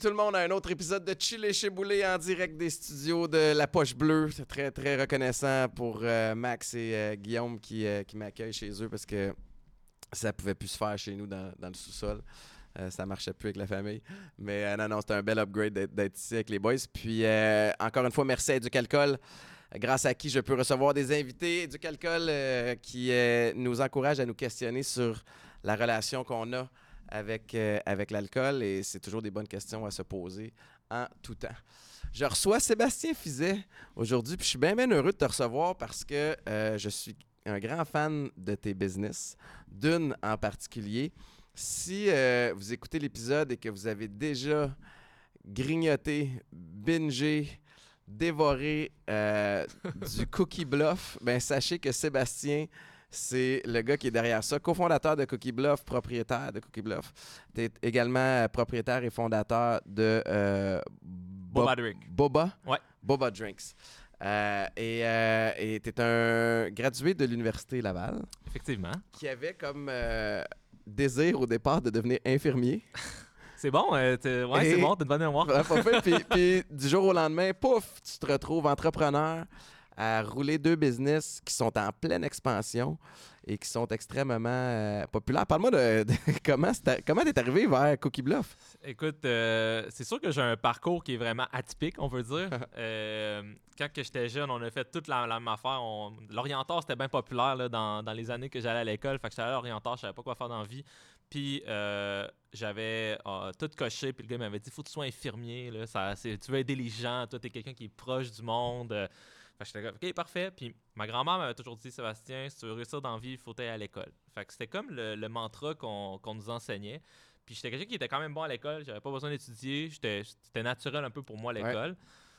Tout le monde à un autre épisode de Chile chez Boulet en direct des studios de La Poche Bleue. C'est très très reconnaissant pour euh, Max et euh, Guillaume qui, euh, qui m'accueillent chez eux parce que ça pouvait plus se faire chez nous dans, le sous-sol. Ça marchait plus avec la famille. Mais non, non, c'était un bel upgrade d'être- ici avec les boys. Puis encore une fois, merci à Éducalcool, grâce à qui je peux recevoir des invités. Euh, qui nous encourage à nous questionner sur la relation qu'on a avec, euh, avec l'alcool. Et c'est toujours des bonnes questions à se poser en tout temps. Je reçois Sébastien Fizet aujourd'hui, puis je suis bien, bien heureux de te recevoir parce que euh, je suis un grand fan de tes business, d'une en particulier. Si euh, vous écoutez l'épisode et que vous avez déjà grignoté, bingé, dévoré du Cookie Bluff, ben sachez que Sébastien, c'est le gars qui est derrière ça, cofondateur de Cookie Bluff, propriétaire de Cookie Bluff. Tu es également euh, propriétaire et fondateur de euh, Boba Bo- Drink. Boba? Ouais. Boba Drinks. Euh, et tu es un gradué de l'Université Laval Effectivement. qui avait comme euh, désir au départ de devenir infirmier. C'est bon, euh, ouais, c'est bon, t'as une bonne mémoire. Puis du jour au lendemain, pouf, tu te retrouves entrepreneur à rouler deux business qui sont en pleine expansion et qui sont extrêmement euh, populaires. Parle-moi de, de comment comment t'es arrivé vers Cookie Bluff? Écoute, euh, c'est sûr que j'ai un parcours qui est vraiment atypique, on veut dire. Euh, quand j'étais jeune, on a fait toute la, la même affaire. L'orienteur, c'était bien populaire là, dans, dans les années que j'allais à l'école. Fait que j'étais allé à l'orienteur, je savais pas quoi faire dans la vie. Puis j'avais euh, tout coché, puis le gars m'avait dit faut que tu sois infirmier. Là, ça, c'est- tu veux aider les gens, toi, t'es quelqu'un qui est proche du monde. Fait que j'étais comme, OK, parfait. Puis ma grand-mère m'avait toujours dit, Sébastien, si tu veux réussir dans la vie, il faut aller à l'école. Fait que c'était comme le, le mantra qu'on nous enseignait. Puis j'étais quelqu'un qui était quand même bon à l'école, j'avais pas besoin d'étudier, c'était naturel un peu pour moi l'école.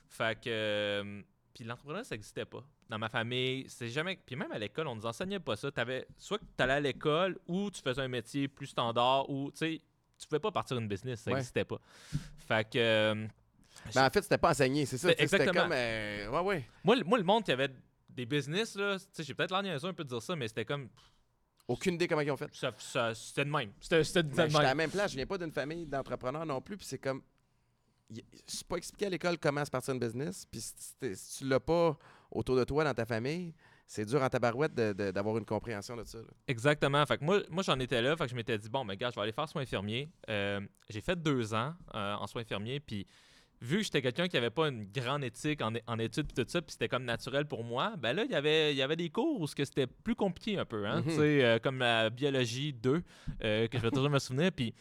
Fait que. euh, puis l'entrepreneuriat, ça n'existait pas. Dans ma famille, c'est jamais. Puis même à l'école, on nous enseignait pas ça. T'avais soit que tu allais à l'école ou tu faisais un métier plus standard ou, tu sais, tu pouvais pas partir une business, ça Ouais. n'existait pas. Fait que. euh, Ben, en fait, c'était pas enseigné, c'est ça. C'était sais, C'était exactement. comme. euh, ouais, ouais. moi, le- moi, le monde qui avait des business, là, tu sais, j'ai peut-être niaiseux un peu de dire ça, mais c'était comme. Aucune idée comment ils ont fait. Ça, ça- c'était de même. C'était de Ben, même. j'étais à la même place. Je viens pas d'une famille d'entrepreneurs non plus. Puis c'est comme. C'est pas expliqué à l'école comment se partir une business. Puis si, tu l'as pas autour de toi dans ta famille, c'est dur en tabarouette d'avoir une compréhension de ça. là. Exactement. Fait que moi, moi j'en étais là. Fait que je m'étais dit, bon, mais gars, je vais aller faire soins infirmiers. Euh, j'ai fait deux ans euh, en soins infirmiers. Puis vu que j'étais quelqu'un qui avait pas une grande éthique en, en études et tout ça, puis c'était comme naturel pour moi, ben là, il y avait- il y avait des cours où c'était plus compliqué un peu. Hein. Tu sais, euh, comme la biologie 2, euh, que je vais toujours me souvenir. Puis, tu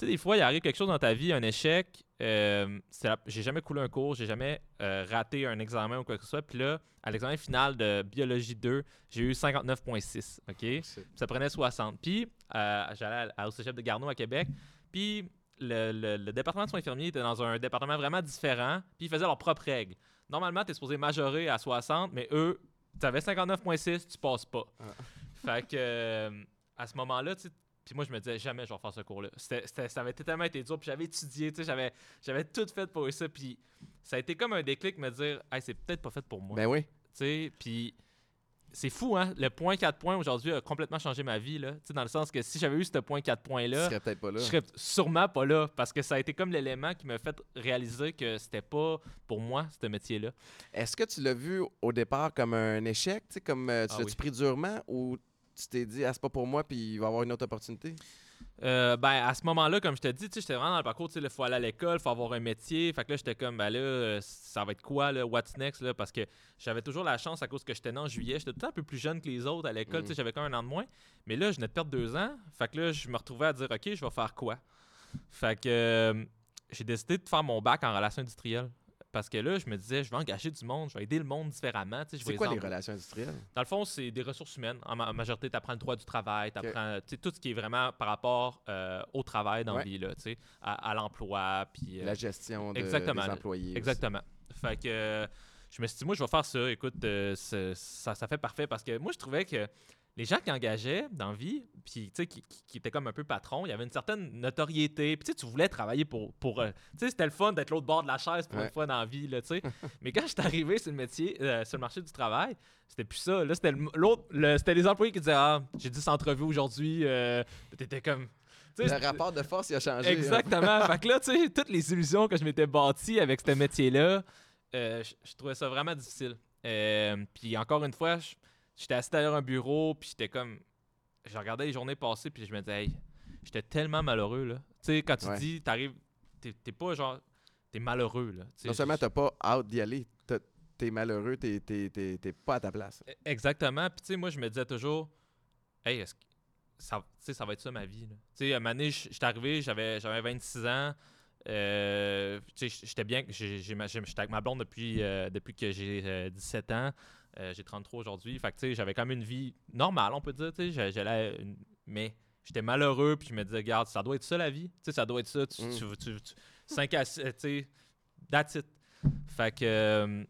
sais, des fois, il arrive quelque chose dans ta vie, un échec. euh, j'ai jamais coulé un cours, j'ai jamais euh, raté un examen ou quoi que ce soit. Puis là, à l'examen final de biologie 2, j'ai eu 59,6. OK? Ça prenait 60. Puis, j'allais à- au cégep de Garneau à Québec. Puis, le, le- le département de soins infirmiers était dans un département vraiment différent. Puis, ils faisaient leurs propres règles. Normalement, tu es supposé majorer à 60, mais eux, tu avais 59,6, tu passes pas. Fait que, euh, à ce moment-là, tu sais, puis moi, je me disais, jamais je vais faire ce cours-là. C'était- ça avait tellement été dur. Puis j'avais étudié, tu sais, j'avais, j'avais tout fait pour ça. Puis ça a été comme un déclic, me dire, hey, c'est peut-être pas fait pour moi. Ben oui. Tu sais, puis c'est fou, hein? Le point 4 points aujourd'hui a complètement changé ma vie, là. Tu sais, dans le sens que si j'avais eu ce point 4 Tu points-là, serais peut-être pas là. je serais sûrement pas là parce que ça a été comme l'élément qui m'a fait réaliser que c'était pas pour moi, ce métier-là. Est-ce que tu l'as vu au départ comme un échec, comme euh, tu Ah l'as-tu oui. pris durement ou tu t'es dit, ah, c'est pas pour moi, puis il va y avoir une autre opportunité? Euh, ben, à ce moment-là, comme je te dis, tu sais, j'étais vraiment dans le parcours, tu sais, il faut aller à l'école, il faut avoir un métier. Fait que là, j'étais comme, ben là, euh, ça va être quoi, là, what's next, là, parce que j'avais toujours la chance à cause que j'étais né en juillet. J'étais tout le temps un peu plus jeune que les autres à l'école, Mm. tu sais, j'avais quand même un an de moins. Mais là, je venais de perdre deux ans. Fait que là, je me retrouvais à dire, OK, je vais faire quoi? Fait que euh, j'ai décidé de faire mon bac en relations industrielles. Parce que là, je me disais, je vais engager du monde, je vais aider le monde différemment. tu sais, C'est quoi les relations industrielles? Dans le fond, c'est des ressources humaines. En, ma- en majorité, tu apprends le droit du travail, tu apprends tout ce qui est vraiment par rapport euh, au travail dans Ouais. la vie, là, tu sais, à, à l'emploi. Puis, euh, La gestion de, exactement. des employés. aussi. Exactement. Fait que euh, je me suis dit, moi, je vais faire ça. Écoute, ça, ça fait parfait parce que moi, je trouvais que les gens qui engageaient dans la vie, puis tu sais, qui, qui- qui étaient comme un peu patrons, il y avait une certaine notoriété. Puis tu sais, tu voulais travailler pour. pour euh, tu sais, c'était le fun d'être l'autre bord de la chaise pour Ouais. une fois dans la vie, là, tu sais. Mais quand j'étais arrivé sur le métier, euh, sur le marché du travail, c'était plus ça. Là, c'était l'autre. le- C'était les employés qui disaient Ah, j'ai 10 entrevues aujourd'hui. Euh, T'étais comme. Le rapport de force, il a changé. hein. Exactement. fait que là, tu sais, toutes les illusions que je m'étais bâties avec ce métier-là, euh, je, je trouvais ça vraiment difficile. Puis encore une fois, je- j'étais assis derrière un bureau, puis j'étais comme. Je regardais les journées passées, puis je me disais, hey, j'étais tellement malheureux, là. Tu sais, quand tu Ouais. dis, t'arrives, t'es t'es pas genre. T'es malheureux, là. Non seulement t'as pas hâte d'y aller, t'as- t'es malheureux, t'es t'es- t'es- t'es pas à ta place. E- Exactement. Puis, tu sais, moi, je me disais toujours, hey, est-ce que ça, va être ça ma vie? là? Tu sais, à donné, je- j'étais arrivé, j'avais j'avais 26 ans. euh, tu sais, j'étais bien, j'ai- j'ai ma- j'ai- j'étais avec ma blonde depuis, euh, depuis que j'ai euh, 17 ans. Euh, j'ai 33 aujourd'hui. Fait que, tu sais, j'avais quand même une vie normale, on peut dire. Tu sais, j'a- j'allais. une- Mais j'étais malheureux, puis je me disais, regarde, ça doit être ça la vie. Tu sais, ça doit être ça. Tu, Mm. tu, tu- tu- 5 à 6, tu sais, that's it. Fait que. euh,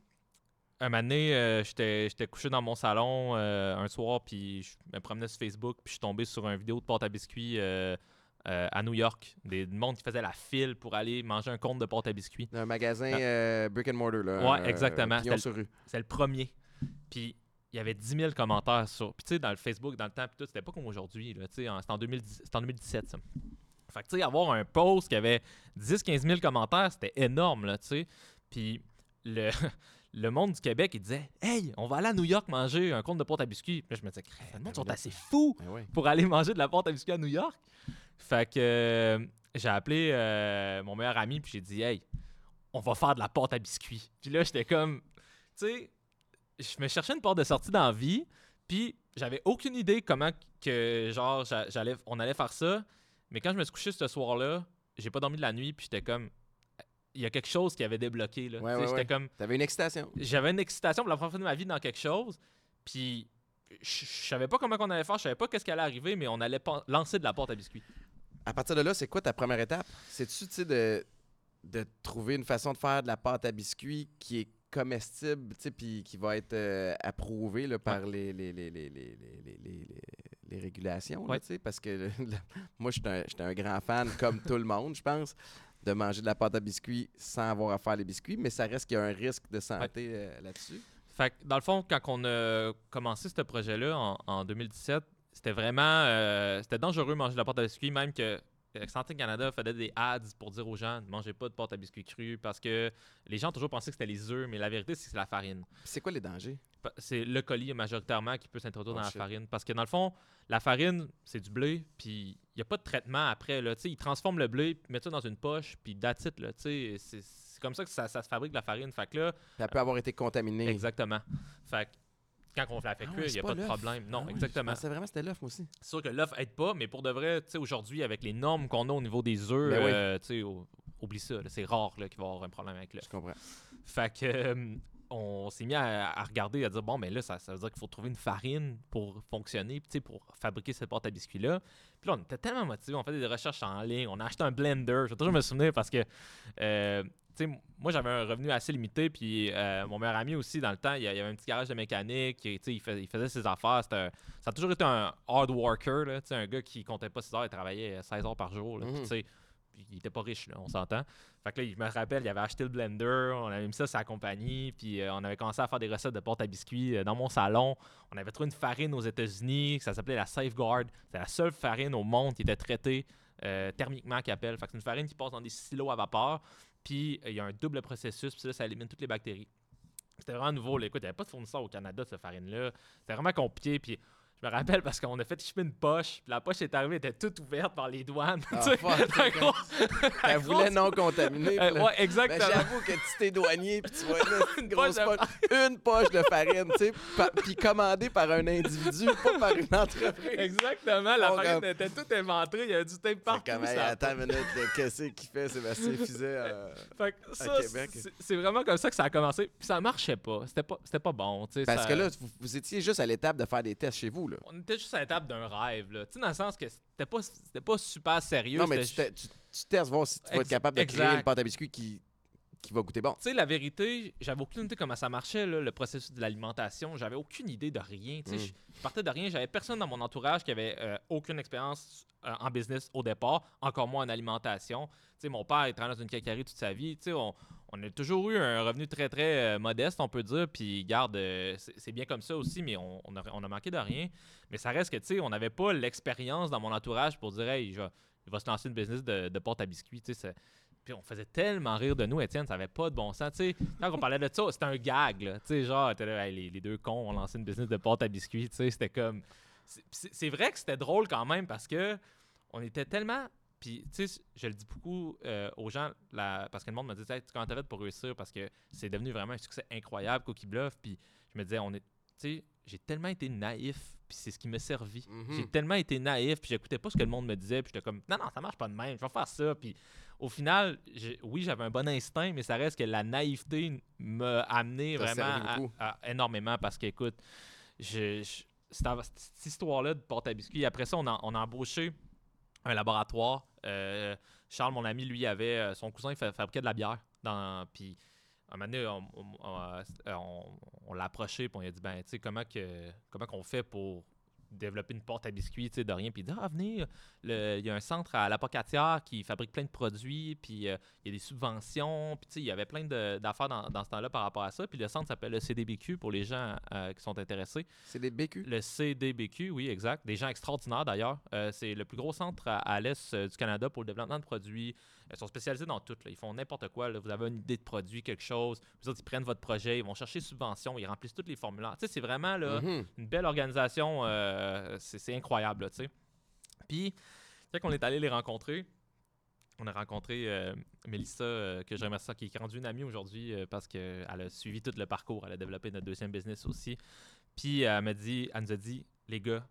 un moment donné, euh, j'étais couché dans mon salon euh, un soir, puis je me promenais sur Facebook, puis je suis tombé sur une vidéo de pâte à biscuits euh, euh, à New York. Des monde qui faisait la file pour aller manger un compte de pâte à biscuits. Un magasin Ah. euh, brick and mortar, là. Ouais, exactement. C'est le premier. Puis il y avait 10 000 commentaires sur. Puis tu sais, dans le Facebook, dans le temps, puis tout, c'était pas comme aujourd'hui. C'était en, 2010 c'était en 2017, ça. Fait que tu sais, avoir un post qui avait 10-15 000 commentaires, c'était énorme, là, tu sais. Puis le. Le monde du Québec, il disait Hey, on va aller à New York manger un compte de pâte à biscuits. Puis là, je me disais, le monde sont assez fous Ben pour aller manger de la pâte à biscuits à New York. Fait que euh, j'ai appelé euh, mon meilleur ami puis j'ai dit hey, on va faire de la pâte à biscuits. Puis là j'étais comme tu sais, je me cherchais une porte de sortie dans la vie, puis j'avais aucune idée comment que genre j'a- j'allais on allait faire ça, mais quand je me suis couché ce soir-là, j'ai pas dormi de la nuit puis j'étais comme il y a quelque chose qui avait débloqué là. Ouais, ouais, j'étais ouais. comme T'avais une excitation. j'avais une excitation pour la première fois de ma vie dans quelque chose, puis je savais pas comment on allait faire, je savais pas qu'est-ce qui allait arriver, mais on allait lancer de la pâte à biscuits. À partir de là, c'est quoi ta première étape? C'est-tu, tu de, de trouver une façon de faire de la pâte à biscuits qui est comestible, tu sais, puis qui va être euh, approuvée là, par les, les, les, les, régulations, Ouais. tu sais, parce que moi, j'étais un, j'étais un grand fan, comme tout le monde, je pense, de manger de la pâte à biscuits sans avoir à faire les biscuits, mais ça reste qu'il y a un risque de santé euh, là-dessus. Fait que, dans le fond, quand on a commencé ce projet-là en, en 2017, c'était vraiment euh, c'était dangereux de manger de la pâte à biscuits, même que Santé Canada faisait des ads pour dire aux gens ne mangez pas de pâte à biscuits crue parce que les gens ont toujours pensé que c'était les œufs, mais la vérité, c'est que c'est la farine. C'est quoi les dangers? C'est le colis majoritairement qui peut s'introduire Oh dans la farine. Parce que dans le fond, la farine, c'est du blé, puis il n'y a pas de traitement après. Là. Ils transforment le blé, mettent ça dans une poche, puis that's it, là. Tu sais, C'est comme ça que ça, ça se fabrique la farine. Fait que là, Elle peut avoir été contaminée. exactement. Fait que quand on la fait Ah ouais, cuire, il c'est n'y a pas pas de problème. Non, Ah exactement. Je pensais vraiment c'était l'œuf, aussi. C'est sûr que l'œuf aide pas, mais pour de vrai, tu sais, aujourd'hui, avec les normes qu'on a au niveau des œufs, Ben euh, tu sais, au- oublie ça. C'est rare qu'il va y avoir un problème avec l'œuf. Je comprends. Fait que euh, on s'est mis à, à regarder, à dire bon, mais là, ça, ça veut dire qu'il faut trouver une farine pour fonctionner, tu sais, pour fabriquer cette pâte à biscuits-là. Puis là, on était tellement motivés, on fait des recherches en ligne, on a acheté un blender. Je vais toujours me souvenir parce que, euh, moi, j'avais un revenu assez limité, puis euh, mon meilleur ami aussi, dans le temps, il y il avait un petit garage de mécanique, et, il, fais- il faisait ses affaires. Un- ça a toujours été un hard worker, là, un gars qui comptait pas 6 heures, il travaillait 16 heures par jour. là, puis, Mhm. il était pas riche, là, on s'entend. Fait que là, je me rappelle, il avait acheté le blender, on avait mis ça sur la compagnie, puis euh, on avait commencé à faire des recettes de pâte à biscuits euh, dans mon salon. On avait trouvé une farine aux États-Unis, ça s'appelait la Safeguard. C'est la seule farine au monde qui était traitée euh, thermiquement qui appelle. Fait que c'est une farine qui passe dans des silos à vapeur, puis il y a un double processus, puis ça, ça élimine toutes les bactéries. C'était vraiment nouveau. Là. Écoute, il n'y avait pas de fournisseur au Canada de cette farine-là. C'était vraiment compliqué. Puis je me rappelle parce qu'on a fait shipper une poche. Puis la poche est arrivée, elle était toute ouverte par les douanes. Ah, Elle voulait non contaminer. Euh, Ben, exactement. j'avoue que tu t'es douanier puis tu vois là, une grosse poche de une poche de farine, tu sais, puis commandée par un individu, pas par une entreprise. Exactement, la farine était toute inventrée, il y avait du tape partout. comme, ça attends une minute, qu'est-ce qu'il fait Sébastien Fizet? euh? Fait que ça, Québec? c'est- vraiment comme ça que ça a commencé. Puis ça marchait pas. C'était pas, pas bon. tu sais, Parce ça- que là, vous, vous étiez juste à l'étape de faire des tests chez vous, là. on était juste à l'étape d'un rêve. Là. Tu sais, dans le sens que c'était pas, c'était pas super sérieux. Non, mais tu, te- tu, tu testes voir si tu vas être capable de créer une pâte à biscuits qui, qui va goûter bon. Tu sais, la vérité, j'avais aucune idée comment ça marchait, là, le processus de l'alimentation. J'avais aucune idée de rien. Tu sais, Mm. Je partais de rien. J'avais personne dans mon entourage qui avait euh, aucune expérience euh, en business au départ, encore moins en alimentation. Tu sais, mon père, il travaillait dans une cacaillerie toute sa vie. Tu sais, on, on a toujours eu un revenu très, très euh, modeste, on peut dire. Puis, garde, euh, c'est bien comme ça aussi, mais on, on a, manqué de rien. Mais ça reste que, tu sais, on n'avait pas l'expérience dans mon entourage pour dire, hey, il va se lancer une business de, porte à biscuits. tu sais, Puis on faisait tellement rire de nous, Étienne, ça avait pas de bon sens. tu sais. Quand on parlait de ça, c'était un gag. Là, tu sais, genre, les, les deux cons ont lancé une business de porte à biscuits. tu sais, C'était comme. c'est vrai que c'était drôle quand même parce que on était tellement. Puis, tu sais, je le dis beaucoup euh, aux gens, la- parce que le monde me dit, hey, comment t'as fait pour réussir? Parce que c'est devenu vraiment un succès incroyable, Cookie Bluff. Puis, je me disais, on est. Tu sais, j'ai tellement été naïf, puis c'est ce qui m'a servi. Mhm. J'ai tellement été naïf, puis j'écoutais pas ce que le monde me disait, puis j'étais comme, non, non, ça marche pas de même, je vais faire ça. Puis, au final, oui, j'avais un bon instinct, mais ça reste que la naïveté m'a amené vraiment à- à- énormément parce qu'écoute, je, je- cette, cette histoire-là de porte à biscuits, après ça, on a, on a embauché un laboratoire. Euh, Charles, mon ami, lui, avait euh, son cousin, il fa- fabriquait de la bière. Dans, puis, un moment donné, on, on- on l'a approché, on lui a dit, ben, tu sais, comment, que, comment qu'on fait pour développer une porte à biscuits, tu sais, de rien. Puis dit, ah, venez, il y a un centre à l'Apocatière qui fabrique plein de produits, puis euh, il y a des subventions, puis tu sais, il y avait plein d'affaires dans, dans ce temps-là par rapport à ça. Puis le centre s'appelle le CDBQ pour les gens euh, qui sont intéressés. Bécus. Le CDBQ, oui, exact. Des gens extraordinaires d'ailleurs. Euh, c'est le plus gros centre à, à l'est du Canada pour le développement de produits. Ils sont spécialisés dans tout. là. Ils font n'importe quoi. là. Vous avez une idée de produit, quelque chose. Vous autres, ils prennent votre projet, ils vont chercher subvention, ils remplissent tous les formulaires. Tu sais, c'est vraiment là, Mhm. une belle organisation. euh, c'est c'est incroyable, là, tu sais. Puis, quand on est allé les rencontrer, on a rencontré euh, Mélissa, euh, que je remercie, qui est rendue une amie aujourd'hui euh, parce qu'elle a suivi tout le parcours. Elle a développé notre deuxième business aussi. Puis, elle m'a dit, elle nous a dit, les gars,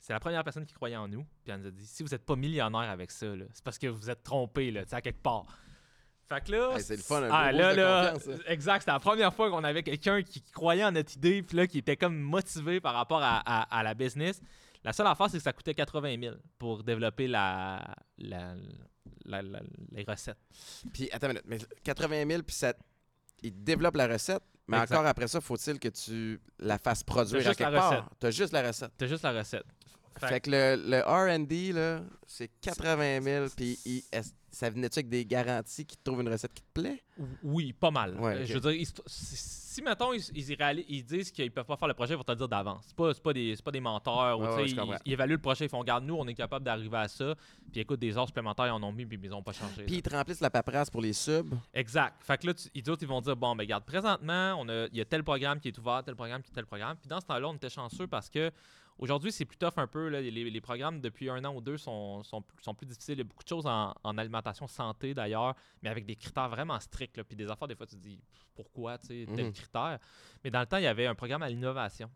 c'est la première personne qui croyait en nous. Puis, elle nous a dit, si vous n'êtes pas millionnaire avec ça, c'est parce que vous êtes trompé, là, tu sais, à quelque part. Fait que là, Hey, c'est le fun, un ah, là, là, exact. C'était la première fois qu'on avait quelqu'un qui croyait en notre idée, puis là, qui était comme motivé par rapport à, à- à la business. La seule affaire, c'est que ça coûtait 80 000 pour développer la, la- la- la- les recettes. Puis, attends une minute, mais 80 000, puis ça. Il développe la recette, mais Exact. encore après ça, faut-il que tu la fasses produire T'as à quelque part? recette. T'as juste la recette. C'était juste la recette. Fait Fait, que le, le R&D, là, c'est 80 000, puis il- ça venait-tu avec des garanties qui te trouvent une recette qui te plaît? Oui, pas mal. Ouais. Je veux dire, ils- si, mettons, ils, ils, disent qu'ils peuvent pas faire le projet, ils vont te le dire d'avance. C'est pas, pas, des, pas des menteurs. ou, ouais, ils, évaluent le projet, ils font Regarde, nous, on est capable d'arriver à ça. Puis écoute, des heures supplémentaires, ils en ont mis, puis ils ont pas changé. Puis ils te remplissent la paperasse pour les subs? Exact. Fait que là, tu- les autres, ils vont dire Bon, ben, regarde, présentement, on a- il y a tel programme qui est ouvert, tel programme qui est tel programme. Puis dans ce temps-là, on était chanceux parce que. Aujourd'hui, c'est plus tough un peu. là. Les, les programmes depuis un an ou deux sont, sont, plus- sont plus difficiles. Il y a beaucoup de choses en, en alimentation santé d'ailleurs, mais avec des critères vraiment stricts. là. Puis des affaires, des fois, tu te dis pourquoi, tu sais, tel Mhm. critère? Mais dans le temps, il y avait un programme à l'innovation.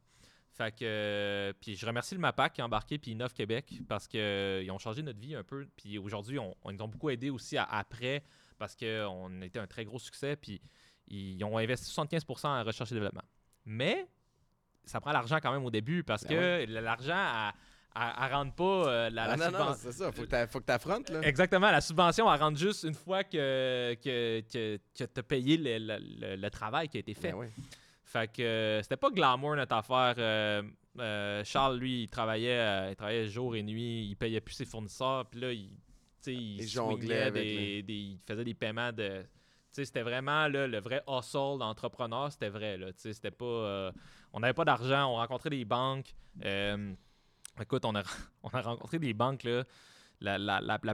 Fait que, euh, puis je remercie le MAPAC qui a embarqué, puis Innov Québec, parce qu'ils ont changé notre vie un peu. Puis aujourd'hui, on, on- ils nous ont beaucoup aidé aussi à- après, parce qu'on était un très gros succès, puis ils ont investi 75% en recherche et développement. Mais ça prend l'argent quand même au début, parce Ben que l'argent, elle, elle- elle rentre pas euh, la, Ah la non, non, subven- c'est ça. Faut que faut que t'affrontes, là. Exactement, la subvention, elle rentre juste une fois que, que, que, que tu as payé le, le- le- le travail qui a été fait. Ben. Fait que euh, c'était pas glamour notre affaire. Euh, euh, Charles, lui, il travaillait, il travaillait jour et nuit, il payait plus ses fournisseurs, puis là, il, tu il, Il jonglait des, des- il faisait des paiements de. tu sais, C'était vraiment là, le vrai hustle d'entrepreneur, c'était vrai. Là, tu sais, c'était pas, euh, on n'avait pas d'argent, on rencontrait des banques. euh, écoute, on a, on a rencontré des banques.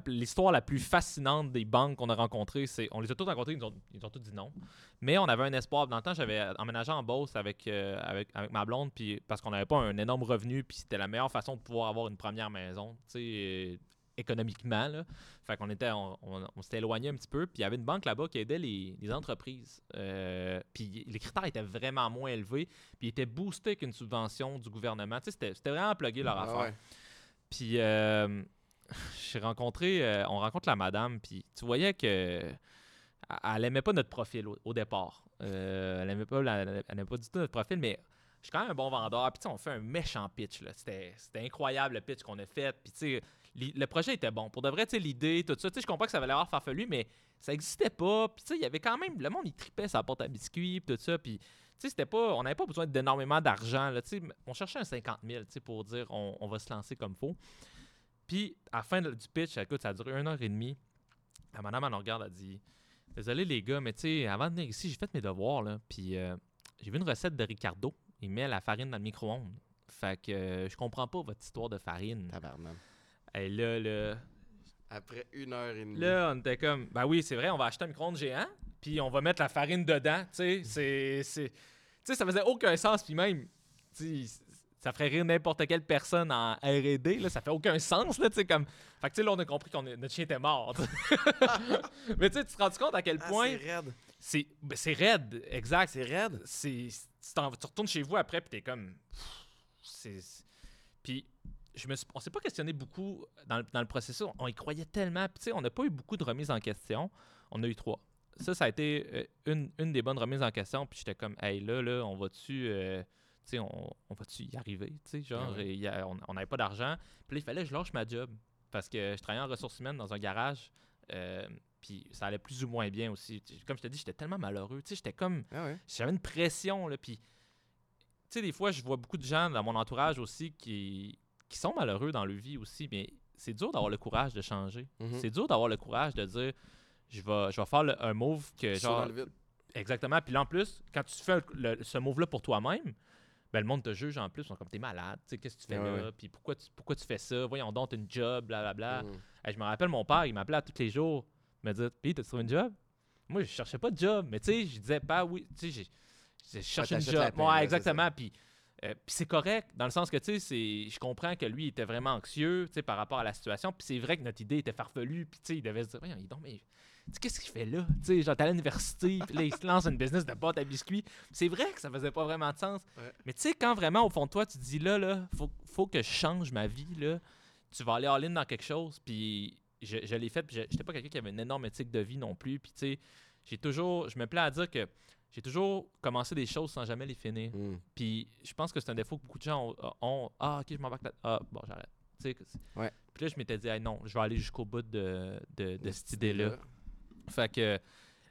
L'histoire la, plus fascinante des banques qu'on a rencontrées, c'est. On les a tous rencontrés, ils ont, ils tous dit non. Mais on avait un espoir. Dans le temps, j'avais emménagé en Beauce avec, euh, ma blonde, parce qu'on n'avait pas un énorme revenu, puis c'était la meilleure façon de pouvoir avoir une première maison, tu sais, économiquement. Là. Fait qu'on était, on, on- on s'était éloigné un petit peu, puis il y avait une banque là-bas qui aidait les, les entreprises. Euh, puis les critères étaient vraiment moins élevés, puis ils étaient boostés qu'une subvention du gouvernement. Tu sais, c'était, c'était vraiment plugué leur Ah affaire. ouais. Puis euh, j'ai rencontré, euh, on rencontre la madame, puis tu voyais que elle aimait pas notre profil au, au départ. Elle aimait pas, la- elle aimait pas du tout notre profil, mais je suis quand même un bon vendeur. Puis tu sais, on fait un méchant pitch. là. C'était c'était incroyable le pitch qu'on a fait. Puis tu sais, le projet était bon. Pour de vrai, l'idée, tout ça, je comprends que ça avait l'air farfelu, mais ça existait pas. Puis il y avait quand même, le monde, il tripait sa porte à biscuits, tout ça. Puis c'était pas, on n'avait pas besoin d'énormément d'argent. là. On cherchait un 50 000 tu sais, pour dire on, va se lancer comme faut. Puis à la fin du pitch, écoute, ça a duré une heure et demie. La madame, elle regarde, elle dit Désolé les gars, mais tu sais, avant de venir ici, j'ai fait mes devoirs, là. Puis euh, j'ai vu une recette de Ricardo. Il met la farine dans le micro-ondes. Fait que euh, je comprends pas votre histoire de farine. Tabarnak. Et là, là, Après une heure et demie. Là, on était comme, ben oui, c'est vrai, on va acheter un micro-ondes géant, puis on va mettre la farine dedans, tu sais. C'est. c'est- Tu sais, ça faisait aucun sens, puis même, tu sais, ça ferait rire n'importe quelle personne en R&D, là, ça fait aucun sens, là, tu sais, comme... Fait que, tu sais, là, on a compris que notre chien était mort, tu sais. Mais tu sais, tu te rends compte à quel Ah, point... c'est raide. c'est ben, c'est raide, exact. C'est raide. c'est tu, t'en- tu retournes chez vous après puis t'es comme c'est- puis je me suis, on s'est pas questionné beaucoup dans le, dans le processus. On y croyait tellement. Puis tu sais on n'a pas eu beaucoup de remises en question. On a eu trois. Ça ça a été euh, une, une des bonnes remises en question. Puis j'étais comme hey là là on va tu tu sais on, on va tu y arriver? Genre ouais. et il y a- on n'avait pas d'argent. Puis là il fallait que je lâche ma job. Parce que je travaillais en ressources humaines dans un garage. Euh, puis ça allait plus ou moins bien aussi. Comme je te dis j'étais tellement malheureux. J'étais comme Ah ouais. j'avais une pression là. Puis tu sais des fois je vois beaucoup de gens dans mon entourage aussi qui qui sont malheureux dans leur vie aussi mais c'est dur d'avoir le courage de changer Mhm. c'est dur d'avoir le courage de dire je vais je vais faire le- un move que genre dans le vide. exactement puis là en plus quand tu fais le- ce move là pour toi-même ben, le monde te juge en plus, ils sont comme t'es malade, tu sais, qu'est-ce que tu fais Ouais, là, ouais. puis pourquoi tu, pourquoi tu fais ça, voyons donc, t'as une job, blablabla. Mhm. Hey, je me rappelle, mon père, il m'appelait à tous les jours, me dire Puis, t'as trouvé une job? Moi, je cherchais pas de job, mais tu sais, je disais pas oui. Tu sais, j'ai- j'ai cherché une job. Ouais, c'est exactement. Puis, euh, puis c'est correct, dans le sens que, tu sais, je comprends que lui, il était vraiment anxieux, tu sais, par rapport à la situation. Puis c'est vrai que notre idée était farfelue. Puis, tu sais, il devait se dire Voyons, donc, mais. Qu'est-ce qu'il fait là? Tu sais, genre, t'es à l'université, puis là, il se lance une business de boîte à biscuits. C'est vrai que ça faisait pas vraiment de sens. Ouais. Mais tu sais, quand vraiment, au fond de toi, tu te dis là, là, faut, faut que je change ma vie, là, tu vas aller all-in dans quelque chose. Puis je, je l'ai fait, puis je- j'étais pas quelqu'un qui avait une énorme éthique de vie non plus. Puis tu sais, j'ai toujours, je me plais à dire que j'ai toujours commencé des choses sans jamais les finir. Mhm. Puis je pense que c'est un défaut que beaucoup de gens ont. ont- ah, ok, je m'embarque là. Ah, bon, j'arrête. Ouais. Puis là, je m'étais dit, Hey, non, je vais aller jusqu'au bout de, de, de cette idée-là. Là. Fait que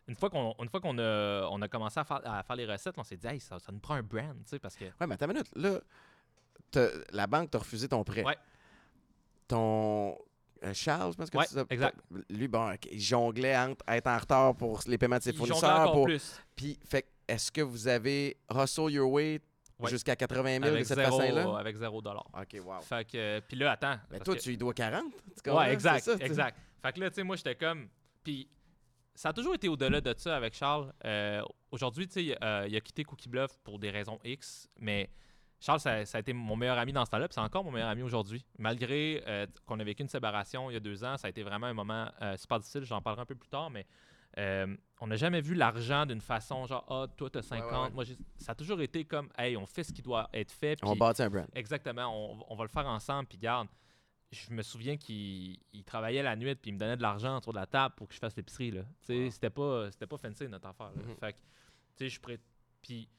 une fois qu'on une fois qu'on a, on a commencé à faire, à faire les recettes, on s'est dit, hey, ça, ça nous prend un brand, tu sais, parce que. Ouais, mais attends une minute. Là, la banque t'a refusé ton prêt. Ouais. Ton. Euh, Charles, pense que Ouais, exact. Lui, bon, il jonglait entre être en retard pour les paiements de ses fournisseurs. encore Pour... plus. Puis, fait est-ce que vous avez hustle your way Ouais. jusqu'à 80 000 de Avec cette zéro, façon-là? avec zéro dollar. Ok, wow. Fait que, puis là, attends. Mais parce toi, que- tu y dois 40. tu comprends? Ouais, exact, ça, exact. Fait que là, tu sais, moi, j'étais comme. Puis, ça a toujours été au-delà de ça avec Charles. Euh, Aujourd'hui, tu sais, euh, il a quitté Cookie Bluff pour des raisons X, mais Charles, ça, ça a été mon meilleur ami dans ce temps-là, puis c'est encore mon meilleur ami aujourd'hui. Malgré euh, qu'on a vécu une séparation il y a deux ans, ça a été vraiment un moment euh, super difficile, j'en parlerai un peu plus tard, mais euh, on n'a jamais vu l'argent d'une façon genre, ah, toi, t'as 50. ouais. Moi, ça a toujours été comme, hey, on fait ce qui doit être fait. On bâtit un brand. Exactement, on, on va le faire ensemble. Puis garde, je me souviens qu'il il travaillait la nuit puis il me donnait de l'argent autour de la table pour que je fasse l'épicerie. Wow. C'était pas, c'était pas fancy notre affaire. là. Mhm. Fait que, tu sais, je suis prêt. Puis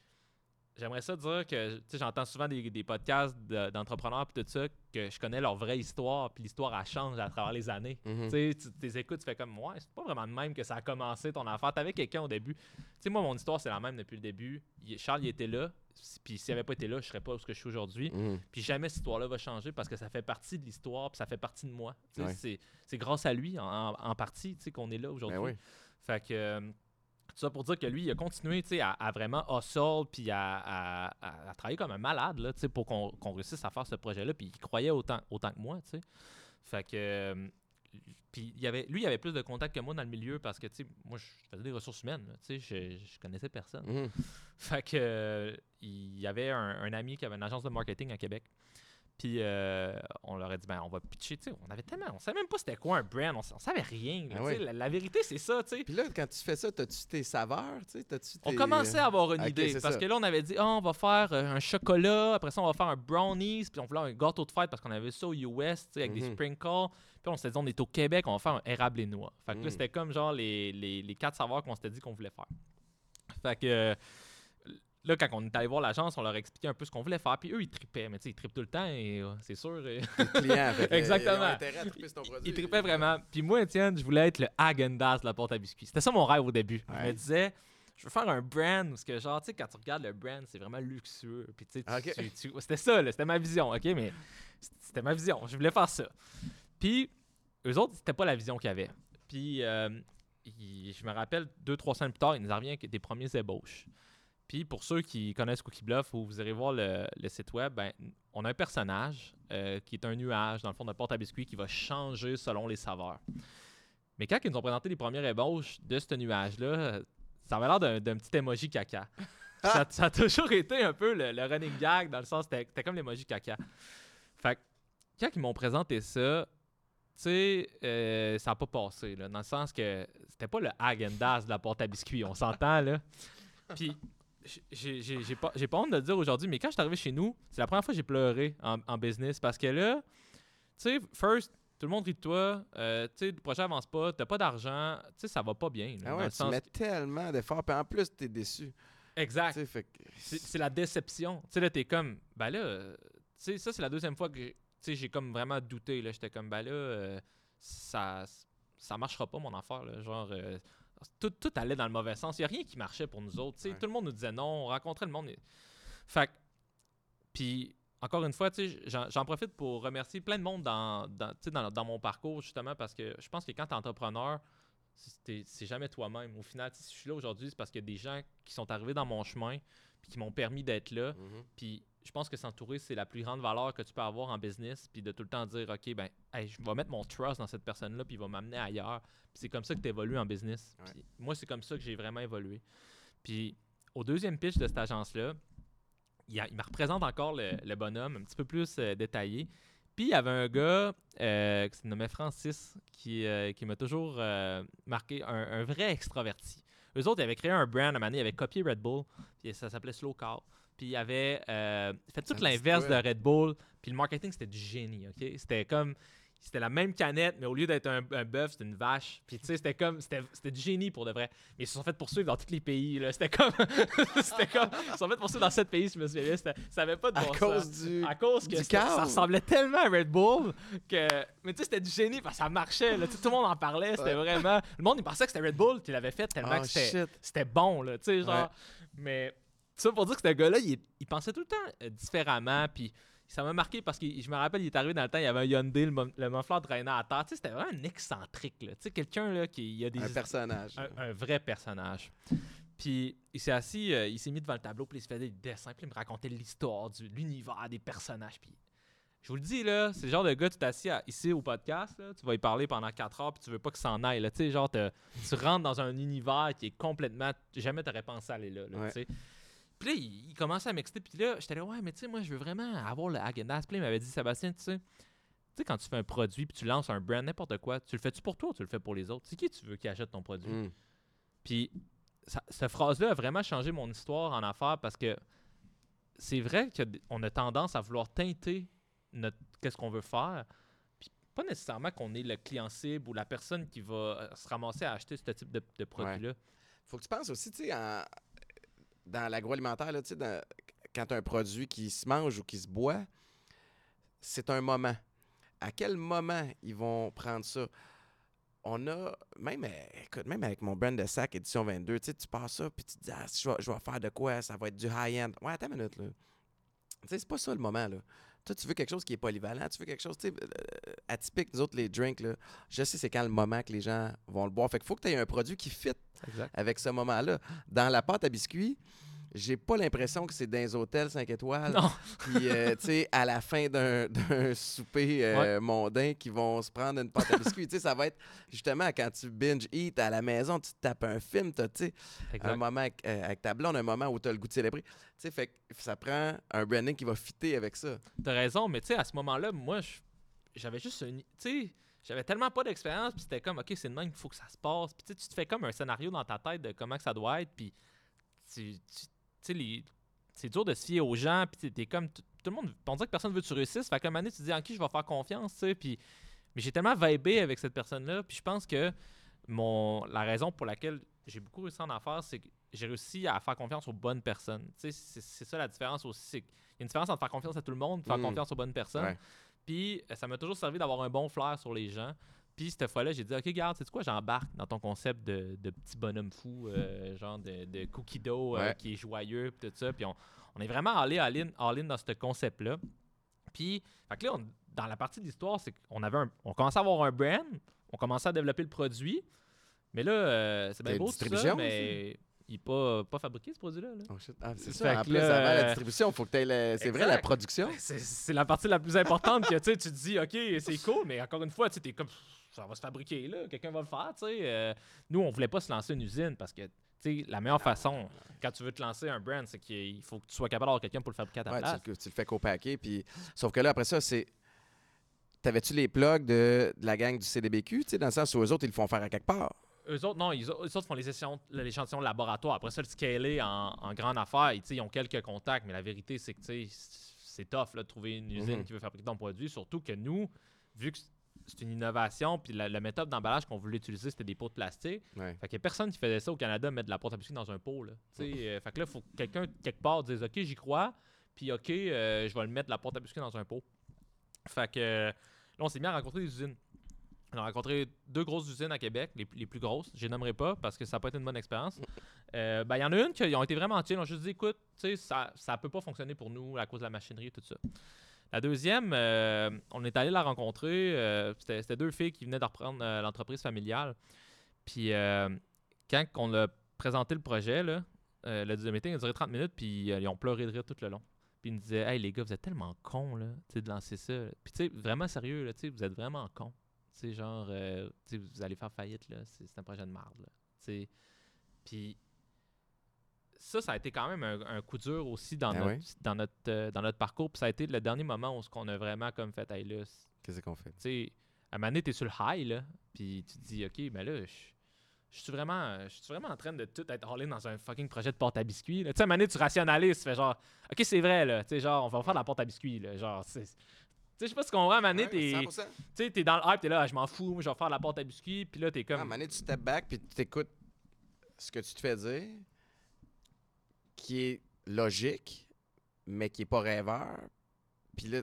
j'aimerais ça dire que, j'entends souvent des, des podcasts de- d'entrepreneurs puis tout ça, que je connais leur vraie histoire, puis l'histoire, elle change à travers les années. Tu sais, tu les écoutes, tu fais comme, ouais, c'est pas vraiment de même que ça a commencé ton affaire. T'avais quelqu'un au début. Tu sais, moi, mon histoire, c'est la même depuis le début. Il- Charles, il était là. Puis s'il avait pas été là, je serais pas où ce que je suis aujourd'hui. Mhm. Puis jamais cette histoire-là va changer parce que ça fait partie de l'histoire, puis ça fait partie de moi. Ouais. C'est, grâce à lui, en, en- en partie, qu'on est là aujourd'hui. Ben oui. Fait que, euh, ça pour dire que lui, il a continué, à, à vraiment hustle, puis à, à- travailler comme un malade, là, pour qu'on, réussisse à faire ce projet-là, puis il croyait autant, autant que moi. Fait que... euh, puis il y avait, lui, il avait plus de contacts que moi dans le milieu parce que, moi, je faisais des ressources humaines, là, je, je connaissais personne. Mhm. Fait que euh, il y avait un, un ami qui avait une agence de marketing à Québec. Puis euh, on leur a dit ben on va pitcher, tu sais, on avait tellement on savait même pas c'était quoi un brand, on, savait rien. là, Ah tu la, la vérité c'est ça, tu sais. Puis là, quand tu fais ça, t'as-tu tes saveurs? tu sais? T'as-tu On commençait à avoir une idée parce ça. que là on avait dit Ah, on va faire euh, un chocolat, après ça on va faire un brownies, puis on voulait un gâteau de fête parce qu'on avait ça aux US, tu sais, avec des Mhm. sprinkles. Puis on s'était dit on est au Québec, on va faire un érable et noix. Fait que là Mm. c'était comme genre les, les, les quatre saveurs qu'on s'était dit qu'on voulait faire. Fait que euh, là quand on est allé voir l'agence, on leur expliquait un peu ce qu'on voulait faire, puis eux ils tripaient, mais tu sais ils trippent tout le temps et euh, c'est sûr. et- clients. fait que, Exactement. Ils à triper sur ton produit. il tripait vraiment. Puis moi, Étienne, je voulais être le Häagen-Dazs de la porte à biscuits. C'était ça mon rêve au début. Je me disais, je veux faire un brand parce que, genre, tu sais, quand tu regardes le brand, c'est vraiment luxueux. Puis, tu sais, tu- Ok. tu- tu- c'était ça, là, c'était ma vision, OK? Mais c'était ma vision. Je voulais faire ça. Puis, eux autres, c'était pas la vision qu'ils avaient. Puis, euh, je me rappelle, deux, trois semaines plus tard, ils nous en reviennent avec des premiers ébauches. Puis pour ceux qui connaissent Cookie Bluff ou vous irez voir le, le site web, ben, on a un personnage euh, qui est un nuage dans le fond de porte à biscuits qui va changer selon les saveurs. Mais quand ils nous ont présenté les premières ébauches de ce nuage-là, ça avait l'air d'un d'un petit emoji caca. ça, ça a toujours été un peu le, le running gag dans le sens c'était c'était comme l'emoji caca. Fait que quand ils m'ont présenté ça, tu sais, euh, ça n'a pas passé, là, dans le sens que c'était pas le Haagen-Dazs de la porte à biscuits, on s'entend, là. Puis, j'ai- pas, pas honte de le dire aujourd'hui, mais quand je suis arrivé chez nous, c'est la première fois que j'ai pleuré en, en business, parce que là, tu sais, first, tout le monde rit de toi, euh, tu sais, le projet avance pas, t'as pas d'argent, tu sais, ça va pas bien. là, Ah ouais, tu sens mets que- tellement d'efforts, puis en plus, t'es déçu. Exact. Que- C'est la déception. Tu sais, là, t'es comme, ben là, tu sais, ça, c'est la deuxième fois que tu sais, j'ai comme vraiment douté. J'étais comme, ben là, euh, ça, ça marchera pas, mon affaire. Là. Genre, euh, tout, tout allait dans le mauvais sens. Il n'y a rien qui marchait pour nous autres. Ouais. Tout le monde nous disait non, on rencontrait le monde. et- Fait puis, encore une fois, j'en profite pour remercier plein de monde dans, dans, tu sais, dans, dans mon parcours, justement, parce que je pense que quand tu es entrepreneur, c'est jamais toi-même. Au final, si je suis là aujourd'hui, c'est parce qu'il y a des gens qui sont arrivés dans mon chemin puis qui m'ont permis d'être là. Mhm. Puis je pense que s'entourer, c'est la plus grande valeur que tu peux avoir en business. Puis de tout le temps dire, OK, ben, hey, je vais mettre mon trust dans cette personne-là, puis il va m'amener ailleurs. Puis c'est comme ça que tu évolues en business. Ouais. Puis moi, c'est comme ça que j'ai vraiment évolué. Puis au deuxième pitch de cette agence-là, il, a- il me représente encore le, le bonhomme, un petit peu plus euh, détaillé. Puis il y avait un gars euh, qui se nommait Francis, qui, euh, qui m'a toujours marqué, un, un vrai extraverti. Eux autres, ils avaient créé un brand à un moment donné, ils avaient copié Red Bull, puis ça s'appelait Slow Car. Puis ils avaient euh, fait tout l'inverse de? Red Bull, puis le marketing, c'était du génie, OK? C'était comme... C'était la même canette, mais au lieu d'être un, un bœuf, c'était une vache. Puis tu sais, c'était comme... C'était du génie pour de vrai. Mais ils se sont fait poursuivre dans tous les pays. C'était comme... c'était comme... Ils se sont fait poursuivre dans sept pays, je me souviens bien. Ça avait pas de À bon sens. cause du. À cause que ça ressemblait tellement à Red Bull que. Mais tu sais, c'était du génie parce que ça marchait. Là. Tu sais, Tout le monde en parlait. C'était vraiment. Le monde, il pensait que c'était Red Bull qui l'avait fait tellement Oh que c'était bon. Là, tu sais, genre. Ouais. Mais ça pour dire que ce gars-là, il, il pensait tout le temps euh, différemment. Puis ça m'a marqué parce que je me rappelle, il est arrivé dans le temps, il y avait un Hyundai, le, le muffler traînait à terre. Tu sais, c'était vraiment un excentrique. Là. Tu sais, quelqu'un là, qui il a des Un personnage. un, un vrai personnage. Puis il s'est assis, euh, il s'est mis devant le tableau, puis il se faisait des dessins, puis il me racontait l'histoire de l'univers des personnages. Puis je vous le dis, là, c'est le genre de gars, tu t'assis ici au podcast, là, tu vas y parler pendant 4 heures, puis tu veux pas qu'il s'en aille. Là, tu sais, genre, tu rentres dans un univers qui est complètement. Jamais t'aurais pensé aller là. là, Ouais. tu sais. Puis là, il, il commençait à m'exciter, puis là, j'étais là, ouais, mais tu sais, moi, je veux vraiment avoir le Häagen-Dazs. Puis là, il m'avait dit, Sébastien, tu sais. Tu sais, quand tu fais un produit puis tu lances un brand, n'importe quoi, tu le fais-tu pour toi ou tu le fais pour les autres? C'est qui tu veux qui achète ton produit? Mm. Puis ça- cette phrase-là a vraiment changé mon histoire en affaires parce que c'est vrai qu'on a tendance à vouloir teinter notre qu'est-ce qu'on veut faire. Puis pas nécessairement qu'on est le client cible ou la personne qui va euh, se ramasser à acheter ce type de, de produit-là. Faut que tu penses aussi, tu sais, en- dans l'agroalimentaire, là, dans- quand un produit qui se mange ou qui se boit, c'est un moment. À quel moment ils vont prendre ça? On a, même, écoute, même avec mon brand de sac édition 22, tu passes ça, puis tu te dis, ah, si je vais, faire de quoi, ça va être du high-end. Ouais, attends une minute, là. C'est pas ça le moment, là. Toi, tu veux quelque chose qui est polyvalent, tu veux quelque chose, tu sais, euh, atypique. Nous autres, les drinks, là, je sais c'est quand le moment que les gens vont le boire. Fait qu'il faut que tu aies un produit qui fit Exact. avec ce moment-là. Dans la pâte à biscuits, j'ai pas l'impression que c'est dans les hôtels 5 étoiles. Non, Puis, euh, tu sais, à la fin d'un d'un souper euh, mondain qui vont se prendre une pâte à biscuits, tu sais, ça va être justement quand tu binge eat à la maison, tu te tapes un film, tu sais, un moment avec, euh, avec ta blonde, un moment où tu as le goût de célébrer. Tu sais, fait que ça prend un branding qui va fitter avec ça. T'as raison, mais tu sais, à ce moment-là, moi, j'avais juste une. Tu sais, j'avais tellement pas d'expérience, puis c'était comme, OK, c'est de même qu'il faut que ça se passe. Puis tu te fais comme un scénario dans ta tête de comment que ça doit être, puis tu tu- les- c'est dur de se fier aux gens, puis t'es- comme. Tout le monde. On dirait que personne veut que tu réussisses. Fait moment donné, tu te dis, en qui je vais faire confiance, tu puis. Mais j'ai tellement vibé avec cette personne-là, puis je pense que mon, la raison pour laquelle j'ai beaucoup réussi en affaires, c'est que j'ai réussi à faire confiance aux bonnes personnes. Tu sais, c'est ça la différence aussi. qu'il y a une différence entre faire confiance à tout le monde et faire Mm. confiance aux bonnes personnes. Ouais. Puis euh, ça m'a toujours servi d'avoir un bon flair sur les gens. Puis cette fois-là, j'ai dit, OK, garde, c'est quoi, j'embarque dans ton concept de, de petit bonhomme fou, euh, genre de, de cookie dough euh, qui est joyeux, puis tout ça. Puis on, on est vraiment allé all-in dans ce concept-là. Puis, fait que là, on- dans la partie de l'histoire, c'est qu'on avait un, on commençait à avoir un brand, on commençait à développer le produit, mais là, euh, c'est bien beau tout ça, mais il n'est pas, pas fabriqué, ce produit-là. là. Oh. Ah, c'est ça. En plus, là, avant la distribution, faut que aies. C'est vrai, la production. C'est- la partie la plus importante que tu te dis, OK, c'est cool, mais encore une fois, tu es comme, ça va se fabriquer là, quelqu'un va le faire. tu sais. Euh, nous, on voulait pas se lancer une usine parce que tu sais, la meilleure façon, quand tu veux te lancer un brand, c'est qu'il faut que tu sois capable d'avoir quelqu'un pour le fabriquer à ta Ouais, place. tu, le- tu le fais copaquer. Puis... Sauf que là, après ça, c'est. T'avais-tu les plugs de, de la gang du CDBQ, tu sais, dans le sens où eux autres, ils le font faire à quelque part? Eux autres, non, ils, eux autres font les échantillons, l'échantillon laboratoire. Après ça, le scaler en, en grande affaire, ils, ont quelques contacts, mais la vérité, c'est que tu sais, c'est tough là, de trouver une usine Mhm. qui veut fabriquer ton produit. Surtout que nous, vu que c'est une innovation, puis la, la méthode d'emballage qu'on voulait utiliser, c'était des pots de plastique. Ouais. Fait qu'il y a personne qui faisait ça au Canada, mettre de la pâte à biscuits dans un pot. Là. Euh, fait que là, il faut que quelqu'un, quelque part, dise OK, j'y crois, puis OK, euh, je vais le mettre de la pâte à biscuits dans un pot. Fait que euh, là, on s'est mis à rencontrer des usines. On a rencontré deux grosses usines à Québec, les, les plus grosses. Je les nommerai pas parce que ça n'a pas été une bonne expérience. Euh, ben, Il y en a une qui ont été vraiment chill. Ils ont juste dit écoute, ça ne peut pas fonctionner pour nous à cause de la machinerie et tout ça. La deuxième, euh, on est allé la rencontrer. euh, C'était deux filles qui venaient de reprendre euh, l'entreprise familiale. Puis quand on a présenté le projet, là, le meeting a duré 30 minutes, puis ils ont pleuré de rire tout le long. Puis ils nous disaient Hey les gars, vous êtes tellement cons là, de lancer ça. Puis tu sais, vraiment sérieux, là, vous êtes vraiment cons. Genre, vous allez faire faillite, là. C'est un projet de merde. Puis ça, ça a été quand même un, un coup dur aussi dans, Ah notre, ouais? dans, notre, euh, dans notre parcours. Puis ça a été le dernier moment où on a vraiment comme fait, hey là, Qu'est-ce qu'on fait? tu sais, à un moment donné, t'es sur le high, là, puis tu te dis, OK, mais là, je je suis vraiment, je suis vraiment en train de tout être all-in dans un fucking projet de porte à biscuits. là. Tu sais, à un moment donné, tu rationalises, tu fais genre, OK, c'est vrai, là, tu sais, genre, on va faire de la porte à biscuits, là, genre, c'est... Tu sais, je sais pas ce qu'on voit, à un moment donné, t'es, tu 100%. sais, t'es dans le hype, t'es là, Ah, je m'en fous, moi, je vais faire de la porte à biscuits, puis là, t'es à un comme... moment donné, tu step back puis tu écoutes ce que tu te fais dire, qui est logique, mais qui est pas rêveur. Puis là,